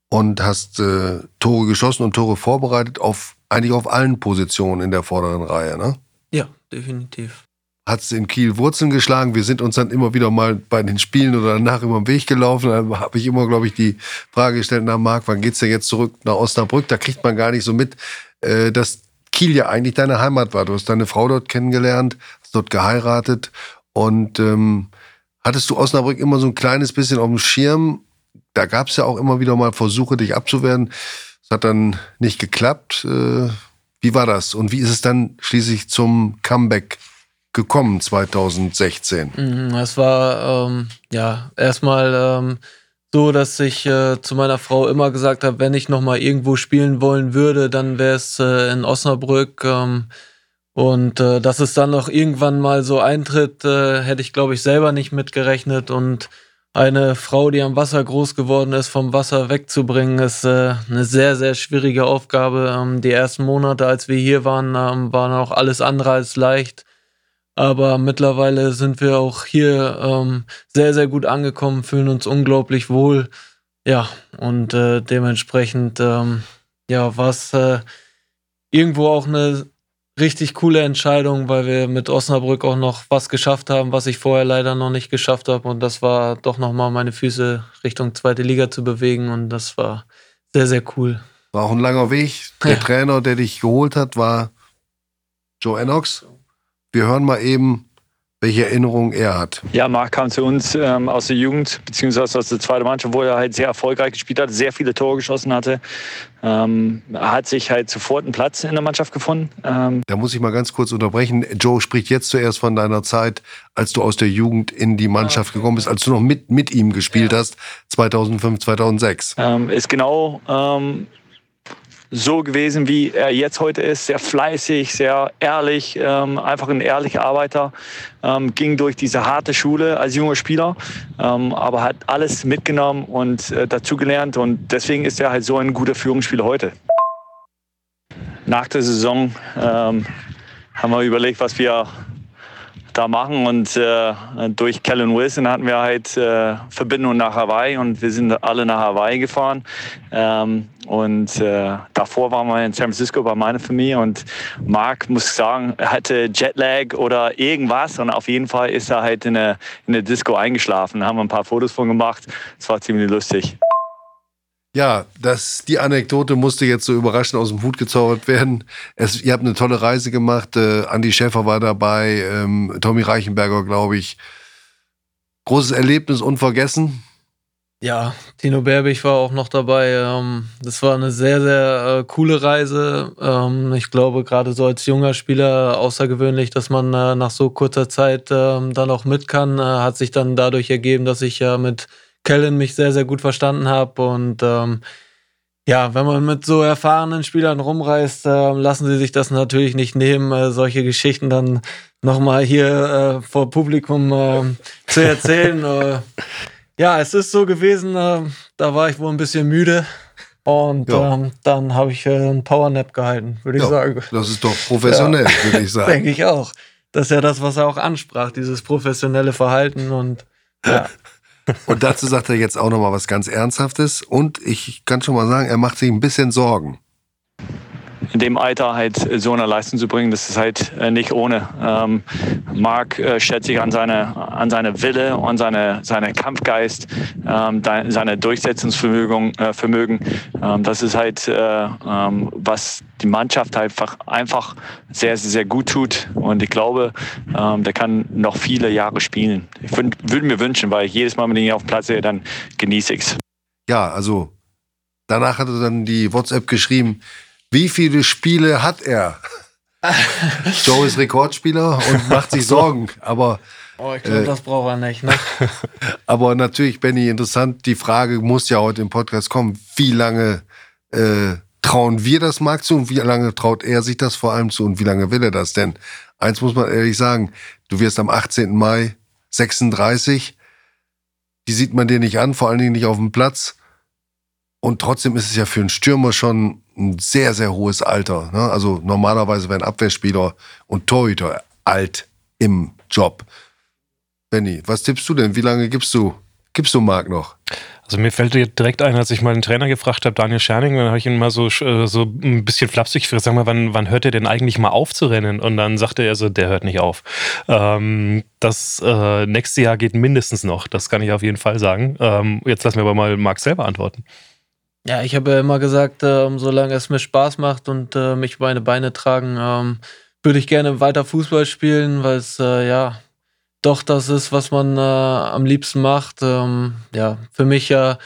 und hast äh, Tore geschossen und Tore vorbereitet auf eigentlich auf allen Positionen in der vorderen Reihe, ne? Ja, definitiv. Hat es in Kiel Wurzeln geschlagen. Wir sind uns dann immer wieder mal bei den Spielen oder danach über den Weg gelaufen. Dann habe ich immer, glaube ich, die Frage gestellt, na Marc, wann geht's denn jetzt zurück nach Osnabrück? Da kriegt man gar nicht so mit, äh, dass Kiel ja eigentlich deine Heimat war. Du hast deine Frau dort kennengelernt, hast dort geheiratet und ähm, hattest du Osnabrück immer so ein kleines bisschen auf dem Schirm. Da gab es ja auch immer wieder mal Versuche, dich abzuwehren. Das hat dann nicht geklappt. Äh, wie war das? Und wie ist es dann schließlich zum Comeback gekommen 2016? Mhm, Es war ähm, ja erstmal ähm, so, dass ich äh, zu meiner Frau immer gesagt habe, wenn ich noch mal irgendwo spielen wollen würde, dann wäre es äh, in Osnabrück. Ähm, und äh, dass es dann noch irgendwann mal so eintritt, äh, hätte ich glaube ich selber nicht mitgerechnet. Und eine Frau, die am Wasser groß geworden ist, vom Wasser wegzubringen, ist äh, eine sehr, sehr schwierige Aufgabe. Ähm, die ersten Monate, als wir hier waren, ähm, waren auch alles andere als leicht. Aber mittlerweile sind wir auch hier ähm, sehr, sehr gut angekommen, fühlen uns unglaublich wohl. Ja, und äh, dementsprechend ähm, ja, war es äh, irgendwo auch eine richtig coole Entscheidung, weil wir mit Osnabrück auch noch was geschafft haben, was ich vorher leider noch nicht geschafft habe. Und das war doch nochmal meine Füße Richtung zweite Liga zu bewegen. Und das war sehr, sehr cool. War auch ein langer Weg. Der Ja. Trainer, der dich geholt hat, war Joe Ennox. Wir hören mal eben welche Erinnerungen er hat. Ja, Marc kam zu uns ähm, aus der Jugend, beziehungsweise aus der zweiten Mannschaft, wo er halt sehr erfolgreich gespielt hat, sehr viele Tore geschossen hatte. Ähm, er hat sich halt sofort einen Platz in der Mannschaft gefunden. Ähm da muss ich mal ganz kurz unterbrechen. Joe spricht jetzt zuerst von deiner Zeit, als du aus der Jugend in die Mannschaft gekommen bist, als du noch mit, mit ihm gespielt ja. hast, 2005, 2006. Ähm, ist genau ähm, so gewesen, wie er jetzt heute ist. Sehr fleißig, sehr ehrlich, ähm, einfach ein ehrlicher Arbeiter. Ähm, ging durch diese harte Schule als junger Spieler, ähm, aber hat alles mitgenommen und äh, dazugelernt. Und deswegen ist er halt so ein guter Führungsspieler heute. Nach der Saison ähm, haben wir überlegt, was wir da machen. Und äh, durch Kellen Wilson hatten wir halt äh, Verbindung nach Hawaii und wir sind alle nach Hawaii gefahren. Ähm, und äh, davor waren wir in San Francisco bei meiner Familie und Mark, muss ich sagen, hatte Jetlag oder irgendwas und auf jeden Fall ist er halt in der, in der Disco eingeschlafen. Da haben wir ein paar Fotos von gemacht. Das war ziemlich lustig. Ja, das, die Anekdote musste jetzt so überraschend aus dem Hut gezaubert werden. Es, ihr habt eine tolle Reise gemacht. Äh, Andi Schäfer war dabei, ähm, Tommy Reichenberger, glaube ich. Großes Erlebnis, unvergessen. Ja, Tino Berbig war auch noch dabei. Ähm, das war eine sehr, sehr äh, coole Reise. Ähm, ich glaube, gerade so als junger Spieler außergewöhnlich, dass man äh, nach so kurzer Zeit ähm, dann auch mit kann. Äh, hat sich dann dadurch ergeben, dass ich ja mit Kellen mich sehr, sehr gut verstanden habe. Und ähm, ja, wenn man mit so erfahrenen Spielern rumreist, äh, lassen sie sich das natürlich nicht nehmen, äh, solche Geschichten dann nochmal hier äh, vor Publikum äh, zu erzählen. Äh, ja, es ist so gewesen, äh, da war ich wohl ein bisschen müde. Und ja. ähm, dann habe ich einen Powernap gehalten, würde ich ja, sagen. Das ist doch professionell, ja. würde ich sagen. Denke ich auch. Das ist ja das, was er auch ansprach, dieses professionelle Verhalten und ja. Und dazu sagt er jetzt auch noch mal was ganz Ernsthaftes. Und ich kann schon mal sagen, er macht sich ein bisschen Sorgen in dem Alter halt so eine Leistung zu bringen, das ist halt äh, nicht ohne. Ähm, Marc äh, schätzt sich an seine, an seine Wille und seine, seine Kampfgeist, ähm, seine Durchsetzungsvermögen. Äh, Vermögen. Ähm, das ist halt, äh, ähm, was die Mannschaft einfach, einfach sehr, sehr, sehr gut tut. Und ich glaube, ähm, der kann noch viele Jahre spielen. Ich würde mir wünschen, weil ich jedes Mal, wenn ich ihn auf dem Platz sehe, dann genieße ich es. Ja, also danach hat er dann die WhatsApp geschrieben, wie viele Spiele hat er? Joe ist Rekordspieler und macht sich Sorgen, aber. Oh, ich glaube, äh, das braucht er nicht, ne? aber natürlich, Benny, interessant, die Frage muss ja heute im Podcast kommen. Wie lange äh, trauen wir das Marc zu und wie lange traut er sich das vor allem zu und wie lange will er das? Denn eins muss man ehrlich sagen, du wirst am 18. Mai 36, die sieht man dir nicht an, vor allen Dingen nicht auf dem Platz. Und trotzdem ist es ja für einen Stürmer schon ein sehr, sehr hohes Alter. Ne? Also normalerweise werden Abwehrspieler und Torhüter alt im Job. Benny, was tippst du denn? Wie lange gibst du, gibst du Marc noch? Also mir fällt direkt ein, als ich mal einen Trainer gefragt habe, Daniel Scherning, dann habe ich ihn mal so, äh, so ein bisschen flapsig gefragt, sag mal, wann, wann hört er denn eigentlich mal auf zu rennen? Und dann sagte er so, der hört nicht auf. Ähm, das äh, nächste Jahr geht mindestens noch, das kann ich auf jeden Fall sagen. Ähm, jetzt lassen wir aber mal Marc selber antworten. Ja, ich habe ja immer gesagt, ähm, solange es mir Spaß macht und äh, mich meine Beine tragen, ähm, würde ich gerne weiter Fußball spielen, weil es äh, ja doch das ist, was man äh, am liebsten macht. Ähm, ja, für mich ja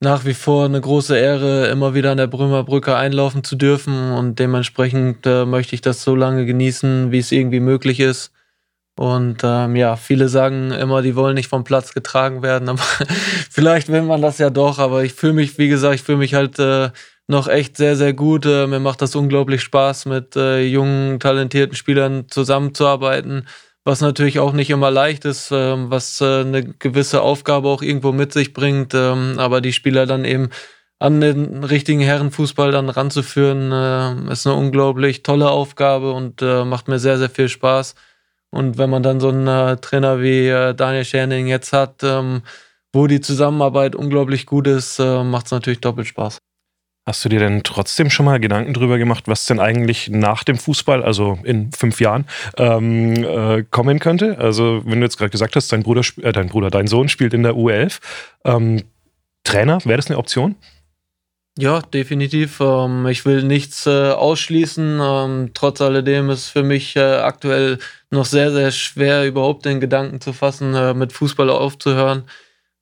nach wie vor eine große Ehre, immer wieder an der Brümer Brücke einlaufen zu dürfen und dementsprechend äh, möchte ich das so lange genießen, wie es irgendwie möglich ist. Und ähm, ja, viele sagen immer, die wollen nicht vom Platz getragen werden, aber vielleicht will man das ja doch. Aber ich fühle mich, wie gesagt, ich fühle mich halt äh, noch echt sehr, sehr gut. Äh, mir macht das unglaublich Spaß, mit äh, jungen, talentierten Spielern zusammenzuarbeiten, was natürlich auch nicht immer leicht ist, äh, was äh, eine gewisse Aufgabe auch irgendwo mit sich bringt. Ähm, aber die Spieler dann eben an den richtigen Herrenfußball dann ranzuführen, äh, ist eine unglaublich tolle Aufgabe und äh, macht mir sehr, sehr viel Spaß. Und wenn man dann so einen äh, Trainer wie äh, Daniel Scherning jetzt hat, ähm, wo die Zusammenarbeit unglaublich gut ist, äh, macht es natürlich doppelt Spaß. Hast du dir denn trotzdem schon mal Gedanken darüber gemacht, was denn eigentlich nach dem Fußball, also in fünf Jahren, ähm, äh, kommen könnte? Also, wenn du jetzt gerade gesagt hast, dein Bruder, äh, dein Bruder, dein Sohn spielt in der U11. Ähm, Trainer, wäre das eine Option? Ja, definitiv. Ähm, ich will nichts äh, ausschließen. Ähm, trotz alledem ist für mich äh, aktuell noch sehr, sehr schwer, überhaupt den Gedanken zu fassen, äh, mit Fußball aufzuhören.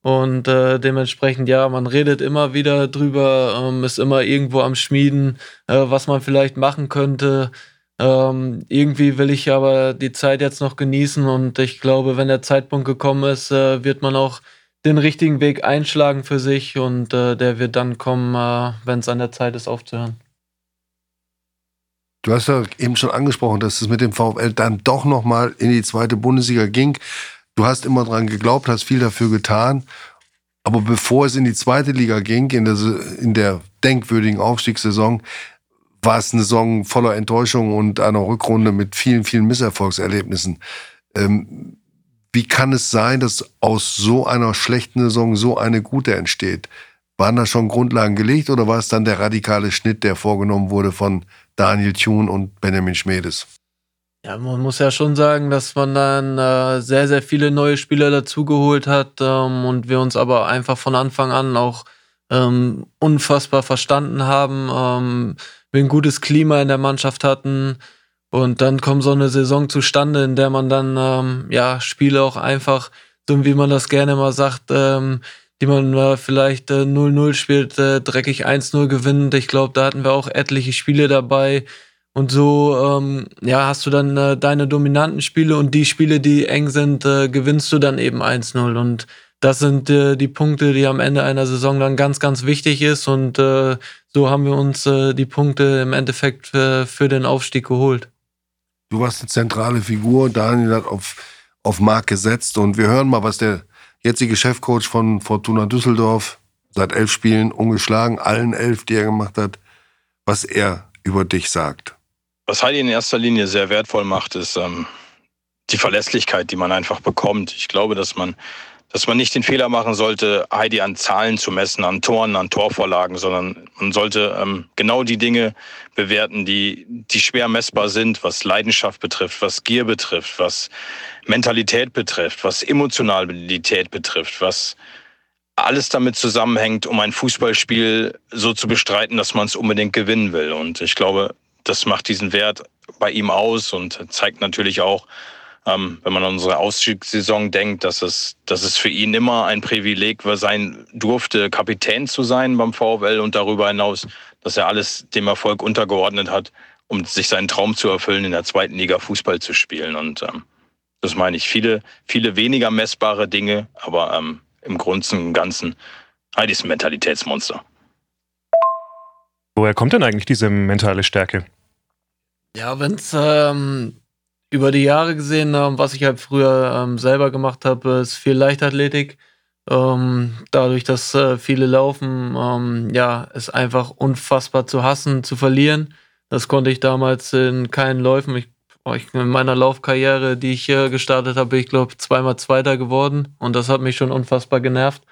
Und äh, dementsprechend, ja, man redet immer wieder drüber, ähm, ist immer irgendwo am Schmieden, äh, was man vielleicht machen könnte. Ähm, irgendwie will ich aber die Zeit jetzt noch genießen und ich glaube, wenn der Zeitpunkt gekommen ist, äh, wird man auch den richtigen Weg einschlagen für sich und äh, der wird dann kommen, äh, wenn es an der Zeit ist, aufzuhören. Du hast ja eben schon angesprochen, dass es mit dem VfL dann doch nochmal in die zweite Bundesliga ging. Du hast immer dran geglaubt, hast viel dafür getan. Aber bevor es in die zweite Liga ging, in der, in der denkwürdigen Aufstiegssaison, war es eine Saison voller Enttäuschung und einer Rückrunde mit vielen, vielen Misserfolgserlebnissen. Ähm, wie kann es sein, dass aus so einer schlechten Saison so eine gute entsteht? Waren da schon Grundlagen gelegt oder war es dann der radikale Schnitt, der vorgenommen wurde von Daniel Thune und Benjamin Schmedes? Ja, man muss ja schon sagen, dass man dann äh, sehr, sehr viele neue Spieler dazugeholt hat ähm, und wir uns aber einfach von Anfang an auch ähm, unfassbar verstanden haben, ähm, wir ein gutes Klima in der Mannschaft hatten, und dann kommt so eine Saison zustande, in der man dann ähm, ja Spiele auch einfach, so wie man das gerne mal sagt, ähm, die man äh, vielleicht 0-0 äh, spielt, äh, dreckig 1-0 gewinnt. Ich glaube, da hatten wir auch etliche Spiele dabei. Und so ähm, ja, hast du dann äh, deine dominanten Spiele und die Spiele, die eng sind, äh, gewinnst du dann eben 1-0. Und das sind äh, die Punkte, die am Ende einer Saison dann ganz, ganz wichtig ist. Und äh, so haben wir uns äh, die Punkte im Endeffekt äh, für den Aufstieg geholt. Du warst eine zentrale Figur. Daniel hat auf, auf Marc gesetzt. Und wir hören mal, was der jetzige Chefcoach von Fortuna Düsseldorf seit elf Spielen ungeschlagen, allen elf, die er gemacht hat, was er über dich sagt. Was Heidi in erster Linie sehr wertvoll macht, ist ähm, die Verlässlichkeit, die man einfach bekommt. Ich glaube, dass man dass man nicht den Fehler machen sollte, Heidi an Zahlen zu messen, an Toren, an Torvorlagen, sondern man sollte ähm, genau die Dinge bewerten, die, die schwer messbar sind, was Leidenschaft betrifft, was Gier betrifft, was Mentalität betrifft, was Emotionalität betrifft, was alles damit zusammenhängt, um ein Fußballspiel so zu bestreiten, dass man es unbedingt gewinnen will. Und ich glaube, das macht diesen Wert bei ihm aus und zeigt natürlich auch, ähm, wenn man an unsere Ausstiegssaison denkt, dass es, dass es für ihn immer ein Privileg sein durfte, Kapitän zu sein beim VfL und darüber hinaus, dass er alles dem Erfolg untergeordnet hat, um sich seinen Traum zu erfüllen, in der zweiten Liga Fußball zu spielen. Und ähm, das meine ich. Viele, viele weniger messbare Dinge, aber ähm, im Grunde und Ganzen Heidi ist ein Mentalitätsmonster. Woher kommt denn eigentlich diese mentale Stärke? Ja, wenn es ähm, über die Jahre gesehen, ähm, was ich halt früher ähm, selber gemacht habe, ist viel Leichtathletik. Ähm, dadurch, dass äh, viele laufen, ja, ist einfach unfassbar zu hassen, zu verlieren. Das konnte ich damals in keinen Läufen. Ich, in meiner Laufkarriere, die ich äh, gestartet habe, ich glaube zweimal Zweiter geworden und das hat mich schon unfassbar genervt.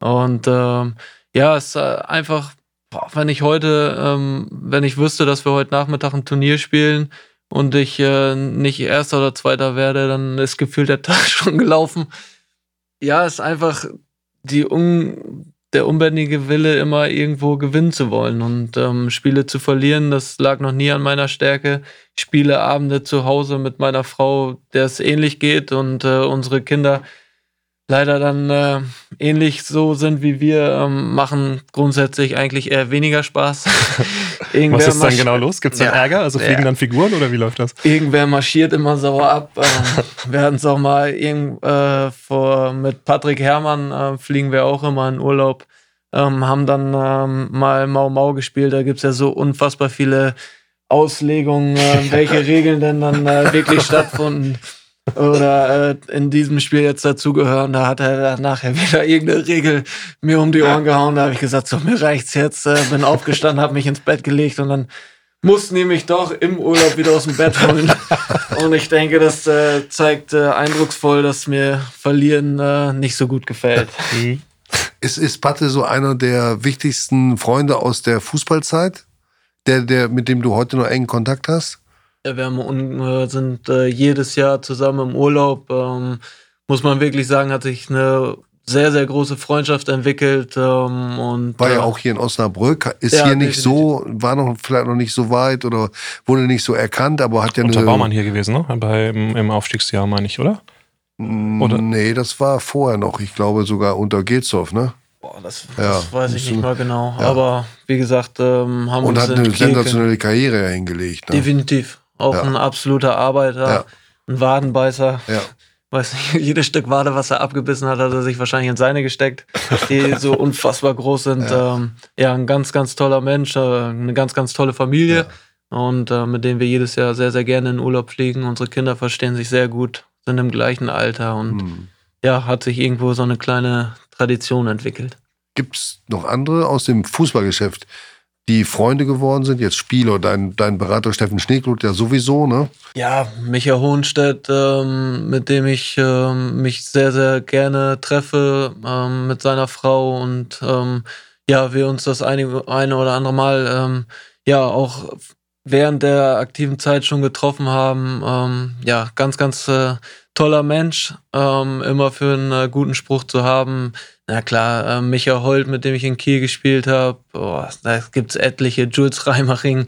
Und ähm, ja, es ist äh, einfach, wenn ich heute, ähm, wenn ich wüsste, dass wir heute Nachmittag ein Turnier spielen, und ich äh, nicht Erster oder Zweiter werde, dann ist gefühlt der Tag schon gelaufen. Ja, ist einfach die un der unbändige Wille, immer irgendwo gewinnen zu wollen und ähm, Spiele zu verlieren, das lag noch nie an meiner Stärke. Ich spiele Abende zu Hause mit meiner Frau, der es ähnlich geht und äh, unsere Kinder leider dann äh, ähnlich so sind wie wir, ähm, machen grundsätzlich eigentlich eher weniger Spaß. Was ist dann genau los? Gibt es dann ja, Ärger? Also fliegen ja. dann Figuren oder wie läuft das? Irgendwer marschiert immer sauer ab. Ähm, wir hatten es auch mal irgend, äh, vor, mit Patrick Herrmann, äh, fliegen wir auch immer in Urlaub, ähm, haben dann ähm, mal Mau Mau gespielt. Da gibt es ja so unfassbar viele Auslegungen, äh, welche Regeln denn dann äh, wirklich stattfinden oder äh, in diesem Spiel jetzt dazugehören. Da hat er nachher wieder irgendeine Regel mir um die Ohren gehauen. Da habe ich gesagt, so mir reicht's jetzt. Äh, bin aufgestanden, habe mich ins Bett gelegt und dann mussten die mich doch im Urlaub wieder aus dem Bett holen. und ich denke, das äh, zeigt äh, eindrucksvoll, dass mir Verlieren äh, nicht so gut gefällt. Ist, ist Patte so einer der wichtigsten Freunde aus der Fußballzeit, der, der, mit dem du heute noch engen Kontakt hast? Wir haben, äh, sind äh, jedes Jahr zusammen im Urlaub. Ähm, muss man wirklich sagen, hat sich eine sehr, sehr große Freundschaft entwickelt. Ähm, und, War ja äh, auch hier in Osnabrück, ist Ja, hier nicht so, war noch vielleicht noch nicht so weit oder wurde nicht so erkannt, aber hat ja Unter eine. Baumann hier gewesen, ne? Bei, im, Im Aufstiegsjahr, meine ich, oder? Oder- Nee, das war vorher noch. Ich glaube sogar unter Gelsdorf, ne? Boah, das, Ja, das weiß ich nicht mal genau. ja. Aber wie gesagt, ähm, haben Und uns hat in eine sensationelle Karriere ja hingelegt. Ne? Definitiv. Auch Ja. ein absoluter Arbeiter, Ja. ein Wadenbeißer. Ja. Weiß nicht, jedes Stück Wade, was er abgebissen hat, hat er sich wahrscheinlich in seine gesteckt, die so unfassbar groß sind. Ja. Ähm, ja, ein ganz, ganz toller Mensch, äh, eine ganz, ganz tolle Familie und äh, mit dem wir jedes Jahr sehr, sehr gerne in Urlaub fliegen. Unsere Kinder verstehen sich sehr gut, sind im gleichen Alter und Hm. ja, hat sich irgendwo so eine kleine Tradition entwickelt. Gibt es noch andere aus dem Fußballgeschäft, die Freunde geworden sind? Jetzt Spieler, dein, dein Berater Steffen Schneeklut ja sowieso, ne? Ja, Micha Hohenstedt, ähm, mit dem ich ähm, mich sehr, sehr gerne treffe, ähm, mit seiner Frau und ähm, ja, wir uns das eine, eine oder andere Mal ähm, ja auch während der aktiven Zeit schon getroffen haben. Ähm, ja, ganz, ganz äh, toller Mensch, ähm, immer für einen äh, guten Spruch zu haben. Na klar, äh, Micha Holt, mit dem ich in Kiel gespielt habe, da gibt's etliche, Jules Reimaching,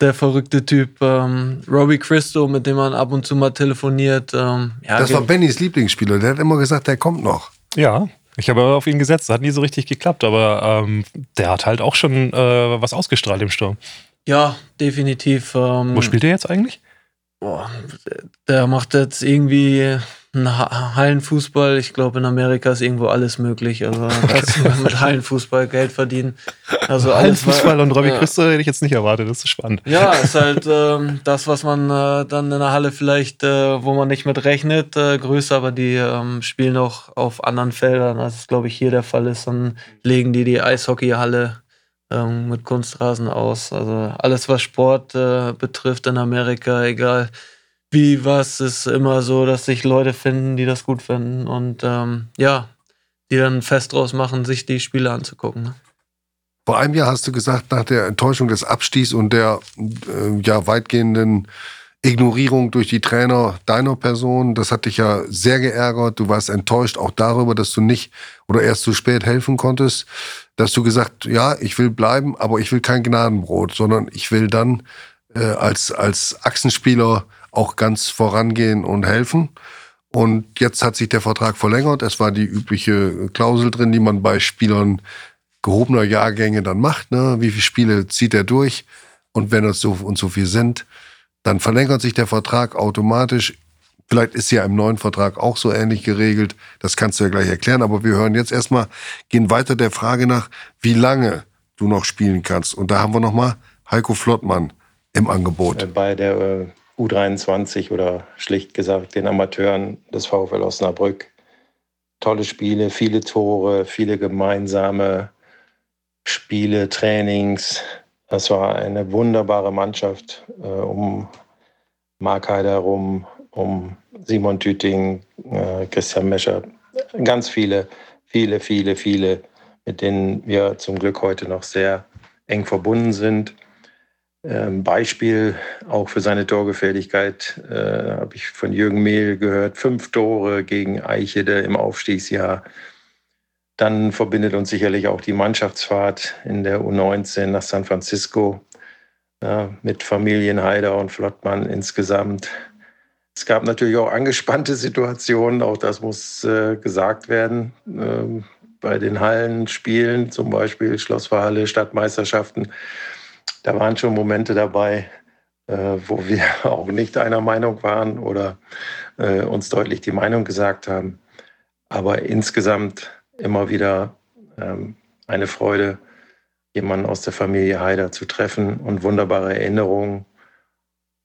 der verrückte Typ. Ähm, Robbie Christo, mit dem man ab und zu mal telefoniert. Ähm, ja, Das war Bennys Lieblingsspieler. Der hat immer gesagt, der kommt noch. Ja. Ich habe auf ihn gesetzt, das hat nie so richtig geklappt, aber ähm, der hat halt auch schon äh, was ausgestrahlt im Sturm. ja, definitiv. Ähm, Wo spielt er jetzt eigentlich? Boah, der macht jetzt irgendwie einen Ha- Hallenfußball. Ich glaube, in Amerika ist irgendwo alles möglich. Also kannst du mit Hallenfußball Geld verdienen. Also alles war- Fußball und Robbie ja. Christo hätte ich jetzt nicht erwartet, das ist spannend. Ja, ist halt ähm, das, was man äh, dann in der Halle vielleicht, äh, wo man nicht mit rechnet, äh, größer, aber die ähm, spielen auch auf anderen Feldern, als es, glaube ich, hier der Fall ist. Dann legen die die Eishockeyhalle ähm, mit Kunstrasen aus. Also alles, was Sport äh, betrifft in Amerika, egal wie was, ist immer so, dass sich Leute finden, die das gut finden und ähm, ja, die dann fest draus machen, sich die Spiele anzugucken. Ne? Vor einem Jahr hast du gesagt, nach der Enttäuschung des Abstiegs und der äh, ja weitgehenden Ignorierung durch die Trainer deiner Person, das hat dich ja sehr geärgert. Du warst enttäuscht auch darüber, dass du nicht oder erst zu spät helfen konntest, dass du gesagt, ja, ich will bleiben, aber ich will kein Gnadenbrot, sondern ich will dann äh, als als Achsenspieler auch ganz vorangehen und helfen. Und jetzt hat sich der Vertrag verlängert. Es war die übliche Klausel drin, die man bei Spielern gehobener Jahrgänge dann macht. Ne? Wie viele Spiele zieht er durch? Und wenn es so und so viel sind, dann verlängert sich der Vertrag automatisch. Vielleicht ist ja im neuen Vertrag auch so ähnlich geregelt. Das kannst du ja gleich erklären. Aber wir hören jetzt erstmal, gehen weiter der Frage nach, wie lange du noch spielen kannst. Und da haben wir nochmal Heiko Flottmann im Angebot. Äh, bei der äh, U23 oder schlicht gesagt den Amateuren des VfL Osnabrück. Tolle Spiele, viele Tore, viele gemeinsame Spiele, Trainings. Das war eine wunderbare Mannschaft äh, um Mark Heider herum, um Simon Tüting, äh, Christian Mescher. Ganz viele, viele, viele, viele, mit denen wir zum Glück heute noch sehr eng verbunden sind. Ähm, Beispiel auch für seine Torgefährlichkeit äh, habe ich von Jürgen Mehl gehört. Fünf Tore gegen Eichede im Aufstiegsjahr. Dann verbindet uns sicherlich auch die Mannschaftsfahrt in der U19 nach San Francisco ja, mit Familien Heider und Flottmann insgesamt. Es gab natürlich auch angespannte Situationen, auch das muss äh, gesagt werden. Ähm, bei den Hallenspielen, zum Beispiel Schlossverhalle, Stadtmeisterschaften, da waren schon Momente dabei, äh, wo wir auch nicht einer Meinung waren oder äh, uns deutlich die Meinung gesagt haben. Aber insgesamt immer wieder ähm, eine Freude, jemanden aus der Familie Haider zu treffen und wunderbare Erinnerungen.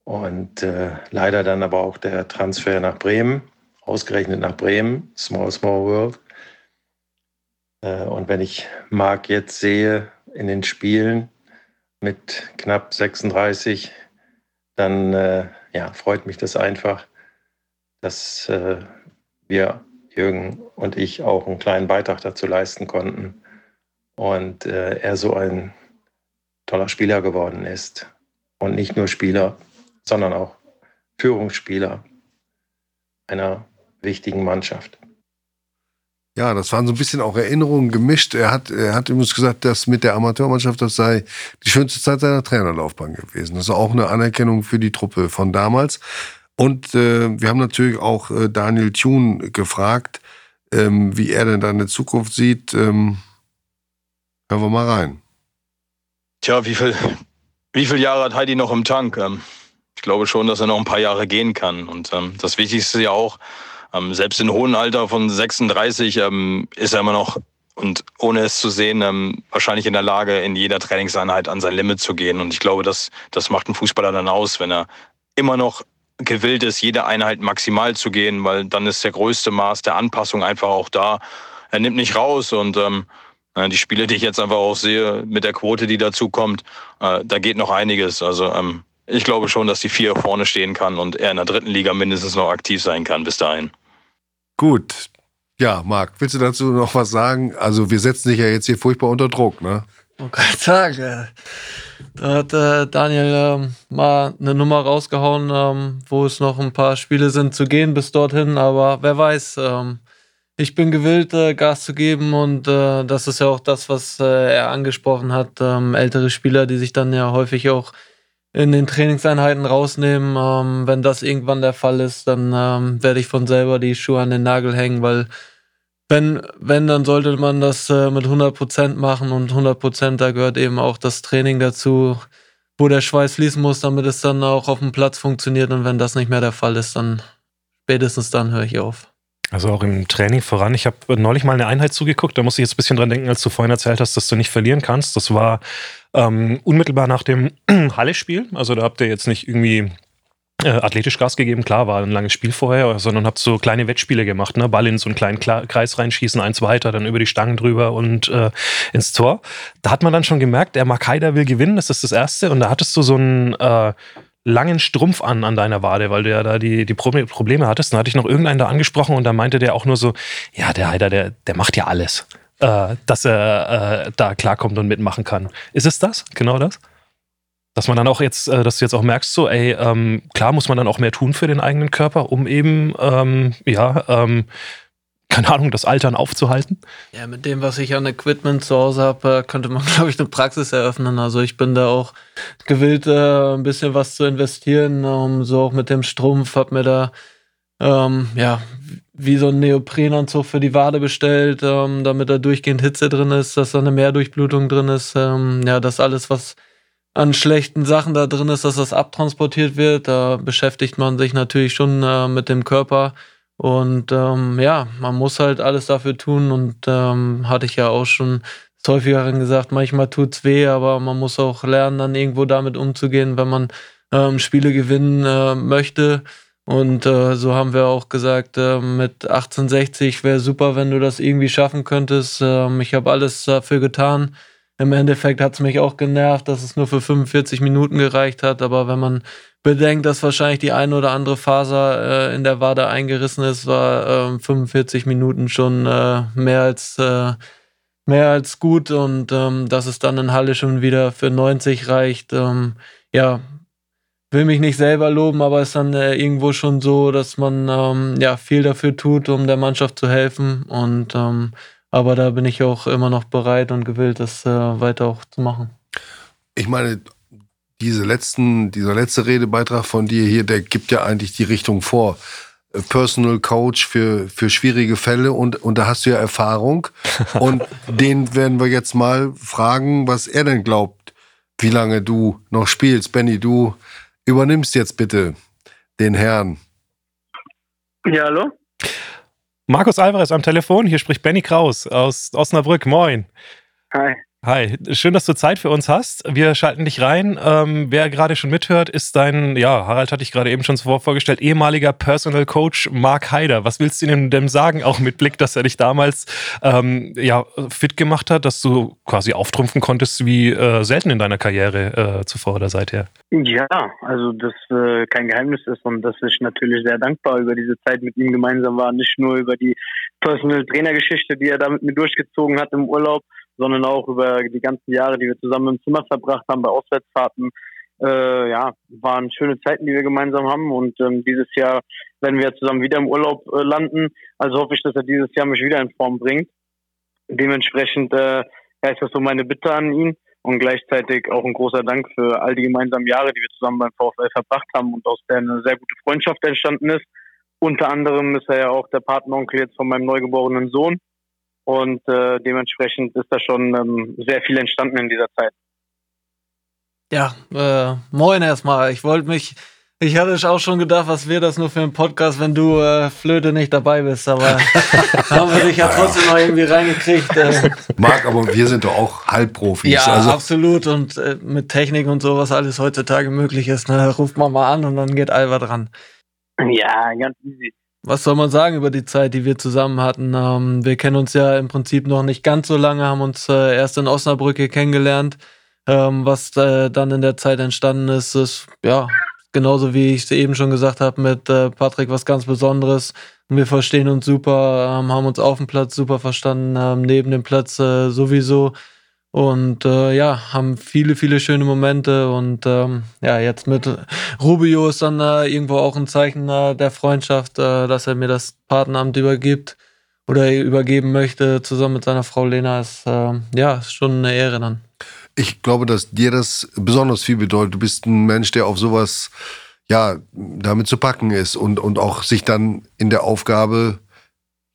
Und äh, leider dann aber auch der Transfer nach Bremen, ausgerechnet nach Bremen, Small, Small World. Äh, und wenn ich Marc jetzt sehe in den Spielen, mit knapp 36, dann äh, ja, freut mich das einfach, dass äh, wir, Jürgen und ich, auch einen kleinen Beitrag dazu leisten konnten und äh, er so ein toller Spieler geworden ist. Und nicht nur Spieler, sondern auch Führungsspieler einer wichtigen Mannschaft. Ja, das waren so ein bisschen auch Erinnerungen gemischt. Er hat, er hat übrigens gesagt, dass mit der Amateurmannschaft, das sei die schönste Zeit seiner Trainerlaufbahn gewesen. Das ist auch eine Anerkennung für die Truppe von damals. Und äh, wir haben natürlich auch äh, Daniel Thune gefragt, ähm, wie er denn deine Zukunft sieht. Ähm, hören wir mal rein. Tja, wie viel, wie viele Jahre hat Heidi noch im Tank? Ähm, ich glaube schon, dass er noch ein paar Jahre gehen kann. Und ähm, das Wichtigste ja auch, ähm, selbst im hohen Alter von 36 ähm, ist er immer noch und ohne es zu sehen, ähm, wahrscheinlich in der Lage, in jeder Trainingseinheit an sein Limit zu gehen. Und ich glaube, das, das macht einen Fußballer dann aus, wenn er immer noch gewillt ist, jede Einheit maximal zu gehen, weil dann ist der größte Maß der Anpassung einfach auch da. Er nimmt nicht raus und ähm, die Spiele, die ich jetzt einfach auch sehe, mit der Quote, die dazu kommt, äh, da geht noch einiges. Also ähm, ich glaube schon, dass die vier vorne stehen kann und er in der dritten Liga mindestens noch aktiv sein kann bis dahin. Gut. Ja, Marc, willst du dazu noch was sagen? Also wir setzen dich ja jetzt hier furchtbar unter Druck, ne? Oh Gott, sagen. Da hat äh, Daniel ähm, mal eine Nummer rausgehauen, ähm, wo es noch ein paar Spiele sind zu gehen bis dorthin, aber wer weiß. Ähm, ich bin gewillt, äh, Gas zu geben und äh, das ist ja auch das, was äh, er angesprochen hat. Ähm, ältere Spieler, die sich dann ja häufig auch in den Trainingseinheiten rausnehmen. Ähm, wenn das irgendwann der Fall ist, dann ähm, werde ich von selber die Schuhe an den Nagel hängen, weil wenn, wenn, dann sollte man das äh, mit 100% machen und 100% da gehört eben auch das Training dazu, wo der Schweiß fließen muss, damit es dann auch auf dem Platz funktioniert und wenn das nicht mehr der Fall ist, dann spätestens dann höre ich auf. Also auch im Training voran. Ich habe neulich mal eine Einheit zugeguckt, da muss ich jetzt ein bisschen dran denken, als du vorhin erzählt hast, dass du nicht verlieren kannst. Das war ähm, unmittelbar nach dem Halle-Spiel. Also da habt ihr jetzt nicht irgendwie äh, athletisch Gas gegeben, klar, war ein langes Spiel vorher, sondern habt so kleine Wettspiele gemacht, ne? Ball in so einen kleinen Kreis reinschießen, eins weiter, dann über die Stangen drüber und äh, ins Tor. Da hat man dann schon gemerkt, der Makaida will gewinnen, das ist das Erste. Und da hattest du so einen äh, langen Strumpf an an deiner Wade, weil du ja da die, die Probleme hattest. Dann hatte ich noch irgendeinen da angesprochen und da meinte der auch nur so, ja, der Heider, der, der macht ja alles, äh, dass er äh, da klarkommt und mitmachen kann. Ist es das? Genau das? Dass man dann auch jetzt, äh, dass du jetzt auch merkst, so, ey, ähm, klar muss man dann auch mehr tun für den eigenen Körper, um eben, ähm, ja, ähm, keine Ahnung, das Altern aufzuhalten? Ja, mit dem, was ich an Equipment zu Hause habe, könnte man, glaube ich, eine Praxis eröffnen. Also ich bin da auch gewillt, äh, ein bisschen was zu investieren. Um, so auch mit dem Strumpf, habe mir da ähm, ja, wie so ein Neoprenanzug für die Wade bestellt, ähm, damit da durchgehend Hitze drin ist, dass da eine Mehrdurchblutung drin ist. Ähm, ja, dass alles, was an schlechten Sachen da drin ist, dass das abtransportiert wird. Da beschäftigt man sich natürlich schon äh, mit dem Körper und ähm, ja, man muss halt alles dafür tun und ähm, hatte ich ja auch schon des häufigeren gesagt, manchmal tut's weh, aber man muss auch lernen, dann irgendwo damit umzugehen, wenn man ähm, Spiele gewinnen äh, möchte. Und äh, so haben wir auch gesagt, äh, mit 1860 wäre super, wenn du das irgendwie schaffen könntest. Ähm, ich habe alles dafür getan. Im Endeffekt hat es mich auch genervt, dass es nur für 45 Minuten gereicht hat. Aber wenn man bedenkt, dass wahrscheinlich die eine oder andere Faser äh, in der Wade eingerissen ist, war äh, 45 Minuten schon äh, mehr als äh, mehr als gut und ähm, dass es dann in Halle schon wieder für 90 reicht. Ähm, ja, will mich nicht selber loben, aber ist dann äh, irgendwo schon so, dass man ähm, ja viel dafür tut, um der Mannschaft zu helfen und ähm, aber da bin ich auch immer noch bereit und gewillt, das äh, weiter auch zu machen. Ich meine, diese letzten, dieser letzte Redebeitrag von dir hier, der gibt ja eigentlich die Richtung vor. Äh, Personal Coach für, für schwierige Fälle und, und da hast du ja Erfahrung. Und den werden wir jetzt mal fragen, was er denn glaubt, wie lange du noch spielst. Benny, du übernimmst jetzt bitte den Herrn. Ja, hallo? Markus Alvarez am Telefon, hier spricht Benny Kraus aus Osnabrück. Moin. Hi. Hi, schön, dass du Zeit für uns hast. Wir schalten dich rein. Ähm, wer gerade schon mithört, ist dein, ja, Harald hatte ich gerade eben schon zuvor vorgestellt, ehemaliger Personal Coach Mark Haider. Was willst du ihm denn sagen, auch mit Blick, dass er dich damals ähm, ja, fit gemacht hat, dass du quasi auftrumpfen konntest wie äh, selten in deiner Karriere äh, zuvor oder seither? Ja, also das äh, kein Geheimnis ist und dass ich natürlich sehr dankbar über diese Zeit mit ihm gemeinsam war, nicht nur über die Personal Trainer Geschichte, die er da mit mir durchgezogen hat im Urlaub, sondern auch über die ganzen Jahre, die wir zusammen im Zimmer verbracht haben bei Auswärtsfahrten. Äh, ja, waren schöne Zeiten, die wir gemeinsam haben und ähm, dieses Jahr wenn wir zusammen wieder im Urlaub äh, landen. Also hoffe ich, dass er dieses Jahr mich wieder in Form bringt. Dementsprechend äh, ist das so meine Bitte an ihn und gleichzeitig auch ein großer Dank für all die gemeinsamen Jahre, die wir zusammen beim VfL verbracht haben und aus der eine sehr gute Freundschaft entstanden ist. Unter anderem ist er ja auch der Patenonkel jetzt von meinem neugeborenen Sohn und äh, dementsprechend ist da schon ähm, sehr viel entstanden in dieser Zeit. Ja, äh, moin erstmal. Ich wollte mich ich hatte auch schon gedacht, was wäre das nur für ein Podcast, wenn du äh, Flöte nicht dabei bist, aber haben wir dich ja trotzdem noch irgendwie reingekriegt. Äh. Marc, aber wir sind doch auch Halbprofis. Ja, also. absolut. Und äh, mit Technik und so, was alles heutzutage möglich ist, ne, ruft man mal an und dann geht Alva dran. Ja, ganz easy. Was soll man sagen über die Zeit, die wir zusammen hatten? Ähm, wir kennen uns ja im Prinzip noch nicht ganz so lange, haben uns äh, erst in Osnabrücke kennengelernt. Ähm, was äh, dann in der Zeit entstanden ist, ist ja genauso wie ich es eben schon gesagt habe, mit äh, Patrick was ganz Besonderes. Wir verstehen uns super, ähm, haben uns auf dem Platz super verstanden, ähm, neben dem Platz äh, sowieso. Und äh, ja, haben viele, viele schöne Momente. Und ähm, ja, jetzt mit Rubio ist dann äh, irgendwo auch ein Zeichen äh, der Freundschaft, äh, dass er mir das Partneramt übergibt oder übergeben möchte, zusammen mit seiner Frau Lena. Ist äh, ja ist schon eine Ehre dann. Ich glaube, dass dir das besonders viel bedeutet. Du bist ein Mensch, der auf sowas, ja, damit zu packen ist und, und auch sich dann in der Aufgabe,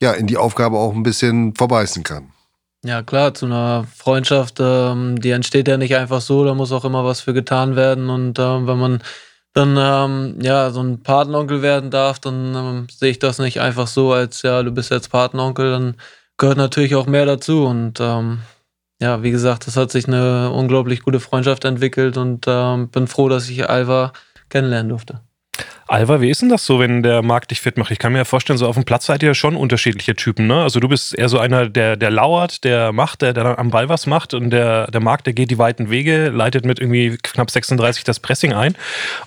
ja, in die Aufgabe auch ein bisschen verbeißen kann. Ja, klar, zu einer Freundschaft, ähm, die entsteht ja nicht einfach so, da muss auch immer was für getan werden. Und ähm, wenn man dann ähm, ja so ein Patenonkel werden darf, dann ähm, sehe ich das nicht einfach so, als ja, du bist jetzt Patenonkel, dann gehört natürlich auch mehr dazu. Und ähm, ja, wie gesagt, das hat sich eine unglaublich gute Freundschaft entwickelt und ähm, bin froh, dass ich Alva kennenlernen durfte. Alva, wie ist denn das so, wenn der Markt dich fit macht? Ich kann mir ja vorstellen, so auf dem Platz seid ihr ja schon unterschiedliche Typen, ne? Also du bist eher so einer, der, der lauert, der macht, der, der am Ball was macht und der, der Markt, der geht die weiten Wege, leitet mit irgendwie knapp 36 das Pressing ein.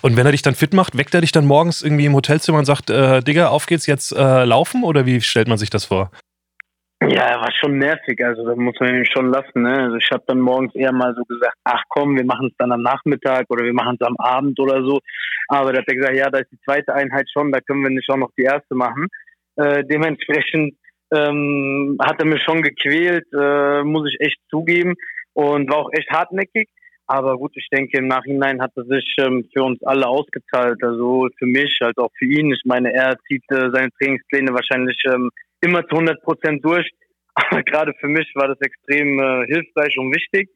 Und wenn er dich dann fit macht, weckt er dich dann morgens irgendwie im Hotelzimmer und sagt, äh, Digga, auf geht's jetzt äh, laufen oder wie stellt man sich das vor? Ja, er war schon nervig, also das muss man ihm schon lassen. Ne? Also ich habe dann morgens eher mal so gesagt, ach komm, wir machen es dann am Nachmittag oder wir machen es am Abend oder so. Aber da hat er gesagt, ja, da ist die zweite Einheit schon, da können wir nicht auch noch die erste machen. Äh, dementsprechend ähm, hat er mich schon gequält, äh, muss ich echt zugeben und war auch echt hartnäckig. Aber gut, ich denke, im Nachhinein hat er sich ähm, für uns alle ausgezahlt. Also für mich, als auch für ihn. Ich meine, er zieht äh, seine Trainingspläne wahrscheinlich ähm, immer zu 100 Prozent durch. Aber gerade für mich war das extrem äh, hilfreich und wichtig.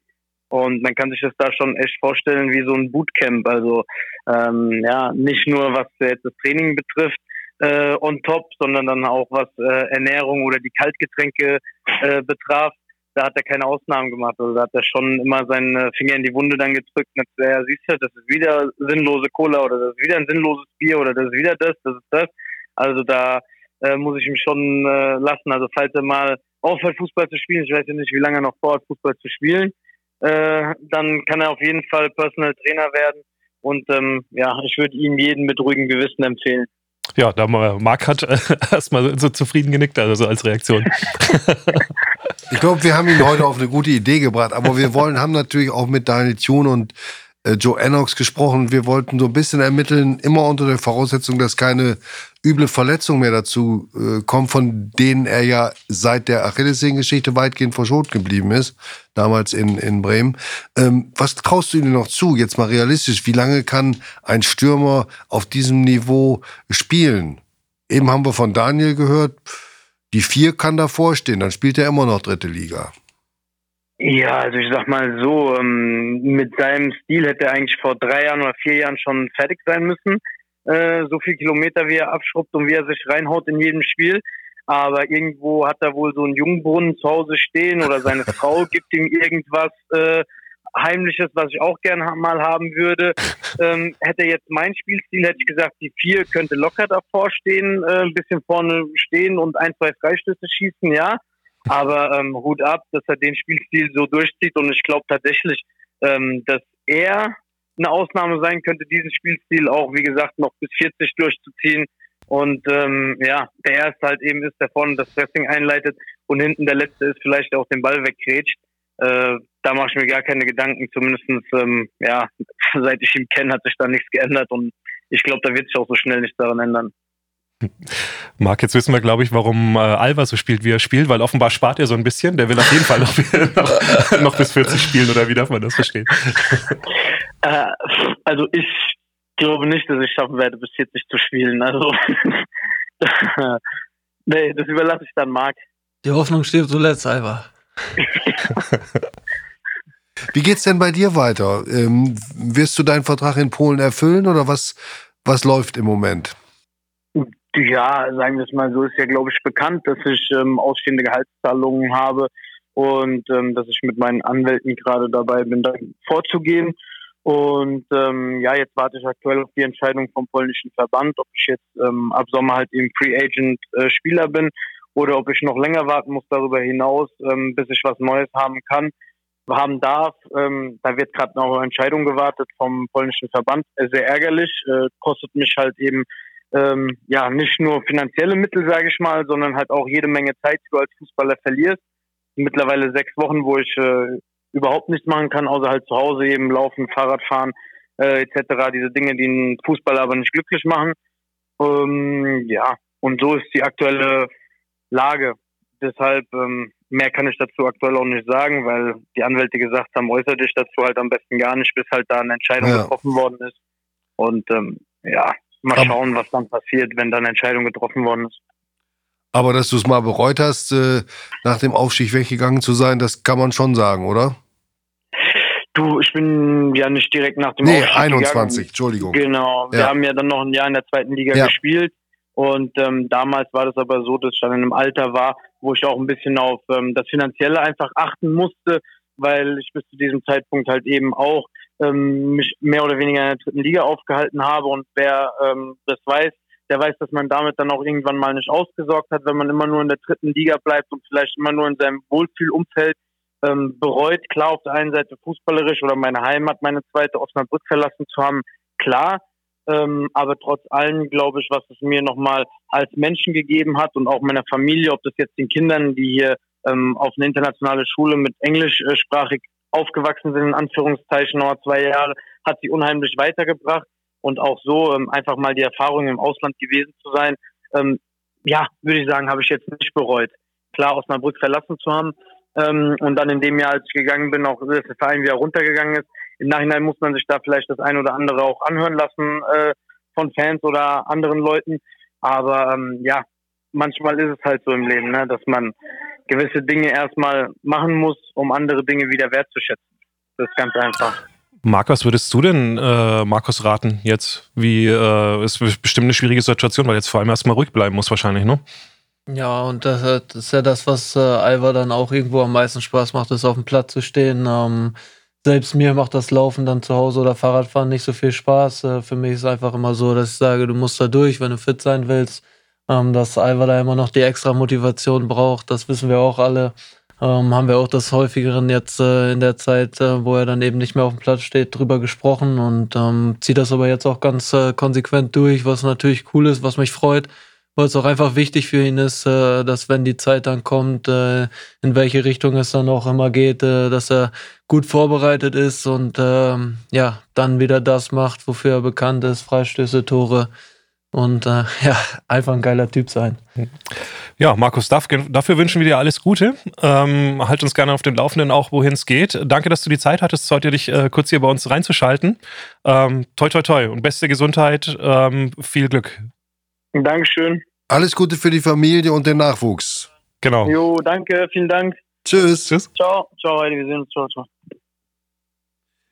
Und man kann sich das da schon echt vorstellen wie so ein Bootcamp. Also ähm, ja, nicht nur was jetzt das Training betrifft äh, on top, sondern dann auch was äh, Ernährung oder die Kaltgetränke äh, betraf. Da hat er keine Ausnahmen gemacht. Also da hat er schon immer seinen Finger in die Wunde dann gedrückt. Und hat, ja, siehst du, das ist wieder sinnlose Cola oder das ist wieder ein sinnloses Bier oder das ist wieder das, das ist das. Also da äh, muss ich mich schon äh, lassen. Also falls er mal aufhört, Fußball zu spielen, ich weiß ja nicht, wie lange er noch vorhat, Fußball zu spielen, äh, dann kann er auf jeden Fall Personal Trainer werden. Und ähm, ja, ich würde ihm jeden mit ruhigem Gewissen empfehlen. Ja, da Marc hat äh, erstmal so zufrieden genickt, also als Reaktion. ich glaube, wir haben ihn heute auf eine gute Idee gebracht, aber wir wollen, haben natürlich auch mit Daniel Thune und Joe Ennox gesprochen. Wir wollten so ein bisschen ermitteln, immer unter der Voraussetzung, dass keine üble Verletzung mehr dazu äh, kommt, von denen er ja seit der Achillessehnengeschichte weitgehend verschont geblieben ist, damals in, in Bremen. Ähm, was traust du ihm noch zu, jetzt mal realistisch? Wie lange kann ein Stürmer auf diesem Niveau spielen? Eben haben wir von Daniel gehört, die vier kann davor stehen, dann spielt er immer noch dritte Liga. Ja, also ich sag mal so, ähm, mit seinem Stil hätte er eigentlich vor drei Jahren oder vier Jahren schon fertig sein müssen. Äh, so viel Kilometer, wie er abschrubbt und wie er sich reinhaut in jedem Spiel. Aber irgendwo hat er wohl so einen Jungbrunnen zu Hause stehen oder seine Frau gibt ihm irgendwas äh, Heimliches, was ich auch gerne mal haben würde. Ähm, hätte er jetzt mein Spielstil, hätte ich gesagt, die vier könnte locker davor stehen, äh, ein bisschen vorne stehen und ein, zwei Freistöße schießen, ja. Aber ähm, Hut ab, dass er den Spielstil so durchzieht und ich glaube tatsächlich, ähm, dass er eine Ausnahme sein könnte, diesen Spielstil auch, wie gesagt, noch bis 40 durchzuziehen. Und ähm, ja, der erste halt eben ist, der vorne das Pressing einleitet und hinten der letzte ist vielleicht auch den Ball weggrätscht. Äh, da mache ich mir gar keine Gedanken. Zumindestens ähm, ja, seit ich ihn kenne, hat sich da nichts geändert und ich glaube, da wird sich auch so schnell nichts daran ändern. Marc, jetzt wissen wir, glaube ich, warum äh, Alva so spielt, wie er spielt, weil offenbar spart er so ein bisschen. Der will auf jeden Fall noch, noch, noch bis 40 spielen, oder wie darf man das verstehen? Äh, also ich glaube nicht, dass ich schaffen werde, bis 40 zu spielen. Also nee, das überlasse ich dann Marc. Die Hoffnung stirbt zuletzt, Alva. Wie geht's denn bei dir weiter? Ähm, wirst du deinen Vertrag in Polen erfüllen oder was, was läuft im Moment? Ja, sagen wir es mal so, ist ja, glaube ich, bekannt, dass ich ähm, ausstehende Gehaltszahlungen habe und ähm, dass ich mit meinen Anwälten gerade dabei bin, da vorzugehen. Und ähm, ja, jetzt warte ich aktuell auf die Entscheidung vom polnischen Verband, ob ich jetzt ähm, ab Sommer halt eben Free Agent äh, Spieler bin oder ob ich noch länger warten muss darüber hinaus, ähm, bis ich was Neues haben kann, haben darf. Ähm, da wird gerade noch eine Entscheidung gewartet vom polnischen Verband. Sehr ärgerlich, äh, kostet mich halt eben ähm, ja nicht nur finanzielle Mittel, sage ich mal, sondern halt auch jede Menge Zeit, die du als Fußballer verlierst. Mittlerweile sechs Wochen, wo ich äh, überhaupt nichts machen kann, außer halt zu Hause eben laufen, Fahrrad fahren äh, etc. Diese Dinge, die einen Fußballer aber nicht glücklich machen. Ähm, ja, und so ist die aktuelle Lage. Deshalb ähm, mehr kann ich dazu aktuell auch nicht sagen, weil die Anwälte gesagt haben, äußere dich dazu halt am besten gar nicht, bis halt da eine Entscheidung ja. getroffen worden ist. Und ähm, ja, mal schauen, was dann passiert, wenn dann eine Entscheidung getroffen worden ist. Aber dass du es mal bereut hast, äh, nach dem Aufstieg weggegangen zu sein, das kann man schon sagen, oder? Du, ich bin ja nicht direkt nach dem nee, Aufstieg 21, gegangen. Entschuldigung. Genau, wir Ja. haben ja dann noch ein Jahr in der zweiten Liga Ja. gespielt und ähm, damals war das aber so, dass ich dann in einem Alter war, wo ich auch ein bisschen auf ähm, das Finanzielle einfach achten musste, weil ich bis zu diesem Zeitpunkt halt eben auch ähm, mich mehr oder weniger in der dritten Liga aufgehalten habe und wer ähm, das weiß, der weiß, dass man damit dann auch irgendwann mal nicht ausgesorgt hat, wenn man immer nur in der dritten Liga bleibt und vielleicht immer nur in seinem Wohlfühlumfeld ähm, bereut. Klar, auf der einen Seite fußballerisch oder meine Heimat, meine zweite Osnabrück verlassen zu haben, klar. Ähm, aber trotz allem glaube ich, was es mir nochmal als Menschen gegeben hat und auch meiner Familie, ob das jetzt den Kindern, die hier ähm, auf eine internationale Schule mit englischsprachig aufgewachsen sind, in Anführungszeichen, noch zwei Jahre, hat sie unheimlich weitergebracht und auch so ähm, einfach mal die Erfahrung im Ausland gewesen zu sein, ähm, ja, würde ich sagen, habe ich jetzt nicht bereut. Klar, Osnabrück verlassen zu haben ähm, und dann in dem Jahr, als ich gegangen bin, auch dass der Verein wieder runtergegangen ist. Im Nachhinein muss man sich da vielleicht das ein oder andere auch anhören lassen äh, von Fans oder anderen Leuten. Aber ähm, ja, manchmal ist es halt so im Leben, ne, dass man gewisse Dinge erstmal machen muss, um andere Dinge wieder wertzuschätzen. Das ist ganz einfach. Marc, was würdest du denn äh, Markus raten jetzt? Wie äh, ist bestimmt eine schwierige Situation, weil jetzt vor allem erstmal ruhig bleiben muss wahrscheinlich, ne? Ja, und das, äh, das ist ja das, was äh, Alva dann auch irgendwo am meisten Spaß macht, ist auf dem Platz zu stehen. Ähm, selbst mir macht das Laufen dann zu Hause oder Fahrradfahren nicht so viel Spaß. Äh, für mich ist es einfach immer so, dass ich sage, du musst da durch, wenn du fit sein willst. Ähm, dass Alva da immer noch die extra Motivation braucht, das wissen wir auch alle. Ähm, haben wir auch das häufigeren jetzt äh, in der Zeit, äh, wo er dann eben nicht mehr auf dem Platz steht, drüber gesprochen und ähm, zieht das aber jetzt auch ganz äh, konsequent durch, was natürlich cool ist, was mich freut, weil es auch einfach wichtig für ihn ist, äh, dass wenn die Zeit dann kommt, äh, in welche Richtung es dann auch immer geht, äh, dass er gut vorbereitet ist und ähm, ja, dann wieder das macht, wofür er bekannt ist, Freistöße, Tore und äh, ja, einfach ein geiler Typ sein. Ja, Markus, dafür, dafür wünschen wir dir alles Gute. Ähm, halt uns gerne auf dem Laufenden auch, wohin es geht. Danke, dass du die Zeit hattest, heute dich äh, kurz hier bei uns reinzuschalten. Ähm, toi, toi, toi und beste Gesundheit. Ähm, viel Glück. Dankeschön. Alles Gute für die Familie und den Nachwuchs. Genau. Jo, danke, vielen Dank. Tschüss. Tschüss. Ciao, ciao, Heidi, wir sehen uns. Ciao, ciao.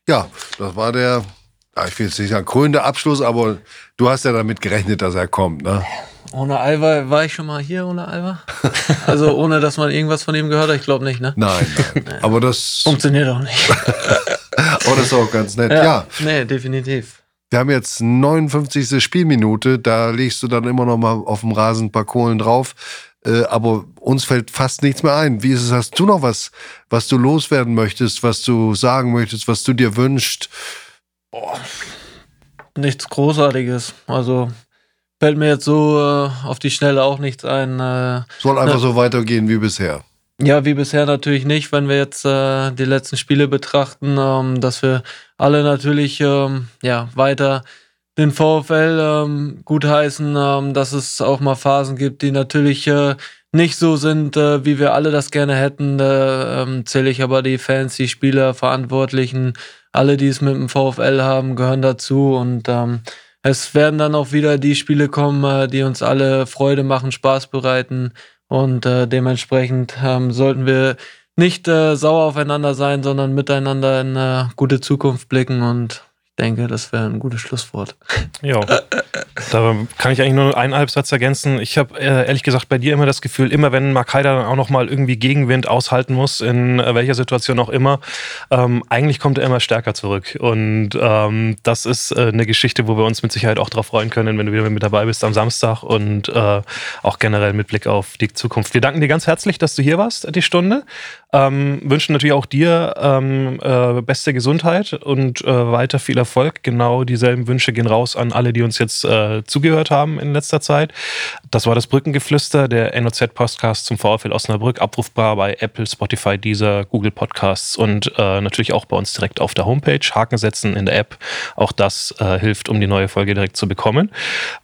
Ja, das war der, ich will jetzt nicht sagen krönende Abschluss, aber du hast ja damit gerechnet, dass er kommt, ne? Ohne Alva, war ich schon mal hier ohne Alva? also ohne, dass man irgendwas von ihm gehört hat? Ich glaube nicht, ne? Nein, nein. Aber das, Funktioniert auch nicht. oh, das ist auch ganz nett. Ja. Nee, definitiv. wir haben jetzt 59. Spielminute, da legst du dann immer noch mal auf dem Rasen ein paar Kohlen drauf. Äh, aber uns fällt fast nichts mehr ein. Wie ist es? Hast du noch was, was du loswerden möchtest, was du sagen möchtest, was du dir wünschst? Nichts Großartiges. Also fällt mir jetzt so äh, auf die Schnelle auch nichts ein. Äh, Soll einfach Na- so weitergehen wie bisher. Ja, wie bisher natürlich nicht, wenn wir jetzt äh, die letzten Spiele betrachten, ähm, dass wir alle natürlich ähm, ja, weiter den VfL ähm, gutheißen, ähm, dass es auch mal Phasen gibt, die natürlich äh, nicht so sind, äh, wie wir alle das gerne hätten. Da ähm, zähle ich aber die Fans, die Spieler, Verantwortlichen, alle, die es mit dem VfL haben, gehören dazu. Und ähm, es werden dann auch wieder die Spiele kommen, äh, die uns alle Freude machen, Spaß bereiten. Und äh, dementsprechend ähm, sollten wir nicht äh, sauer aufeinander sein, sondern miteinander in eine gute Zukunft blicken. Und denke, das wäre ein gutes Schlusswort. Ja, da kann ich eigentlich nur einen Halbsatz ergänzen. Ich habe äh, ehrlich gesagt bei dir immer das Gefühl, immer wenn Mark Haider dann auch nochmal irgendwie Gegenwind aushalten muss, in äh, welcher Situation auch immer, ähm, eigentlich kommt er immer stärker zurück. Und ähm, das ist äh, eine Geschichte, wo wir uns mit Sicherheit auch darauf freuen können, wenn du wieder mit dabei bist am Samstag und äh, auch generell mit Blick auf die Zukunft. Wir danken dir ganz herzlich, dass du hier warst, die Stunde. Ähm, wünschen natürlich auch dir ähm, äh, beste Gesundheit und weiter viel Erfolg. Genau dieselben Wünsche gehen raus an alle, die uns jetzt äh, zugehört haben in letzter Zeit. Das war das Brückengeflüster, der NOZ-Podcast zum VfL Osnabrück, abrufbar bei Apple, Spotify, Deezer, Google Podcasts und äh, natürlich auch bei uns direkt auf der Homepage. Haken setzen in der App. Auch das äh, hilft, um die neue Folge direkt zu bekommen.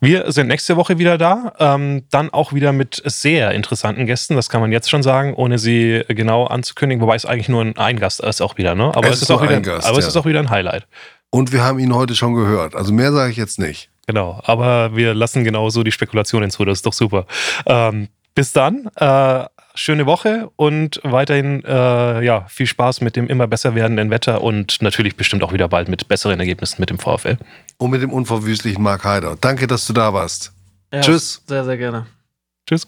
Wir sind nächste Woche wieder da. Ähm, dann auch wieder mit sehr interessanten Gästen. Das kann man jetzt schon sagen, ohne sie genau an anzukündigen, wobei es eigentlich nur ein Gast ist auch wieder, ne? Aber es, es ist, auch wieder, Gast, aber ja. es ist auch wieder ein Highlight. Und wir haben ihn heute schon gehört. Also mehr sage ich jetzt nicht. Genau, aber wir lassen genauso die Spekulationen zu. Das ist doch super. Ähm, bis dann. Äh, schöne Woche und weiterhin äh, ja, viel Spaß mit dem immer besser werdenden Wetter und natürlich bestimmt auch wieder bald mit besseren Ergebnissen mit dem VfL. Und mit dem unverwüstlichen Mark Heider. Danke, dass du da warst. Ja, Tschüss. Sehr, sehr gerne. Tschüss.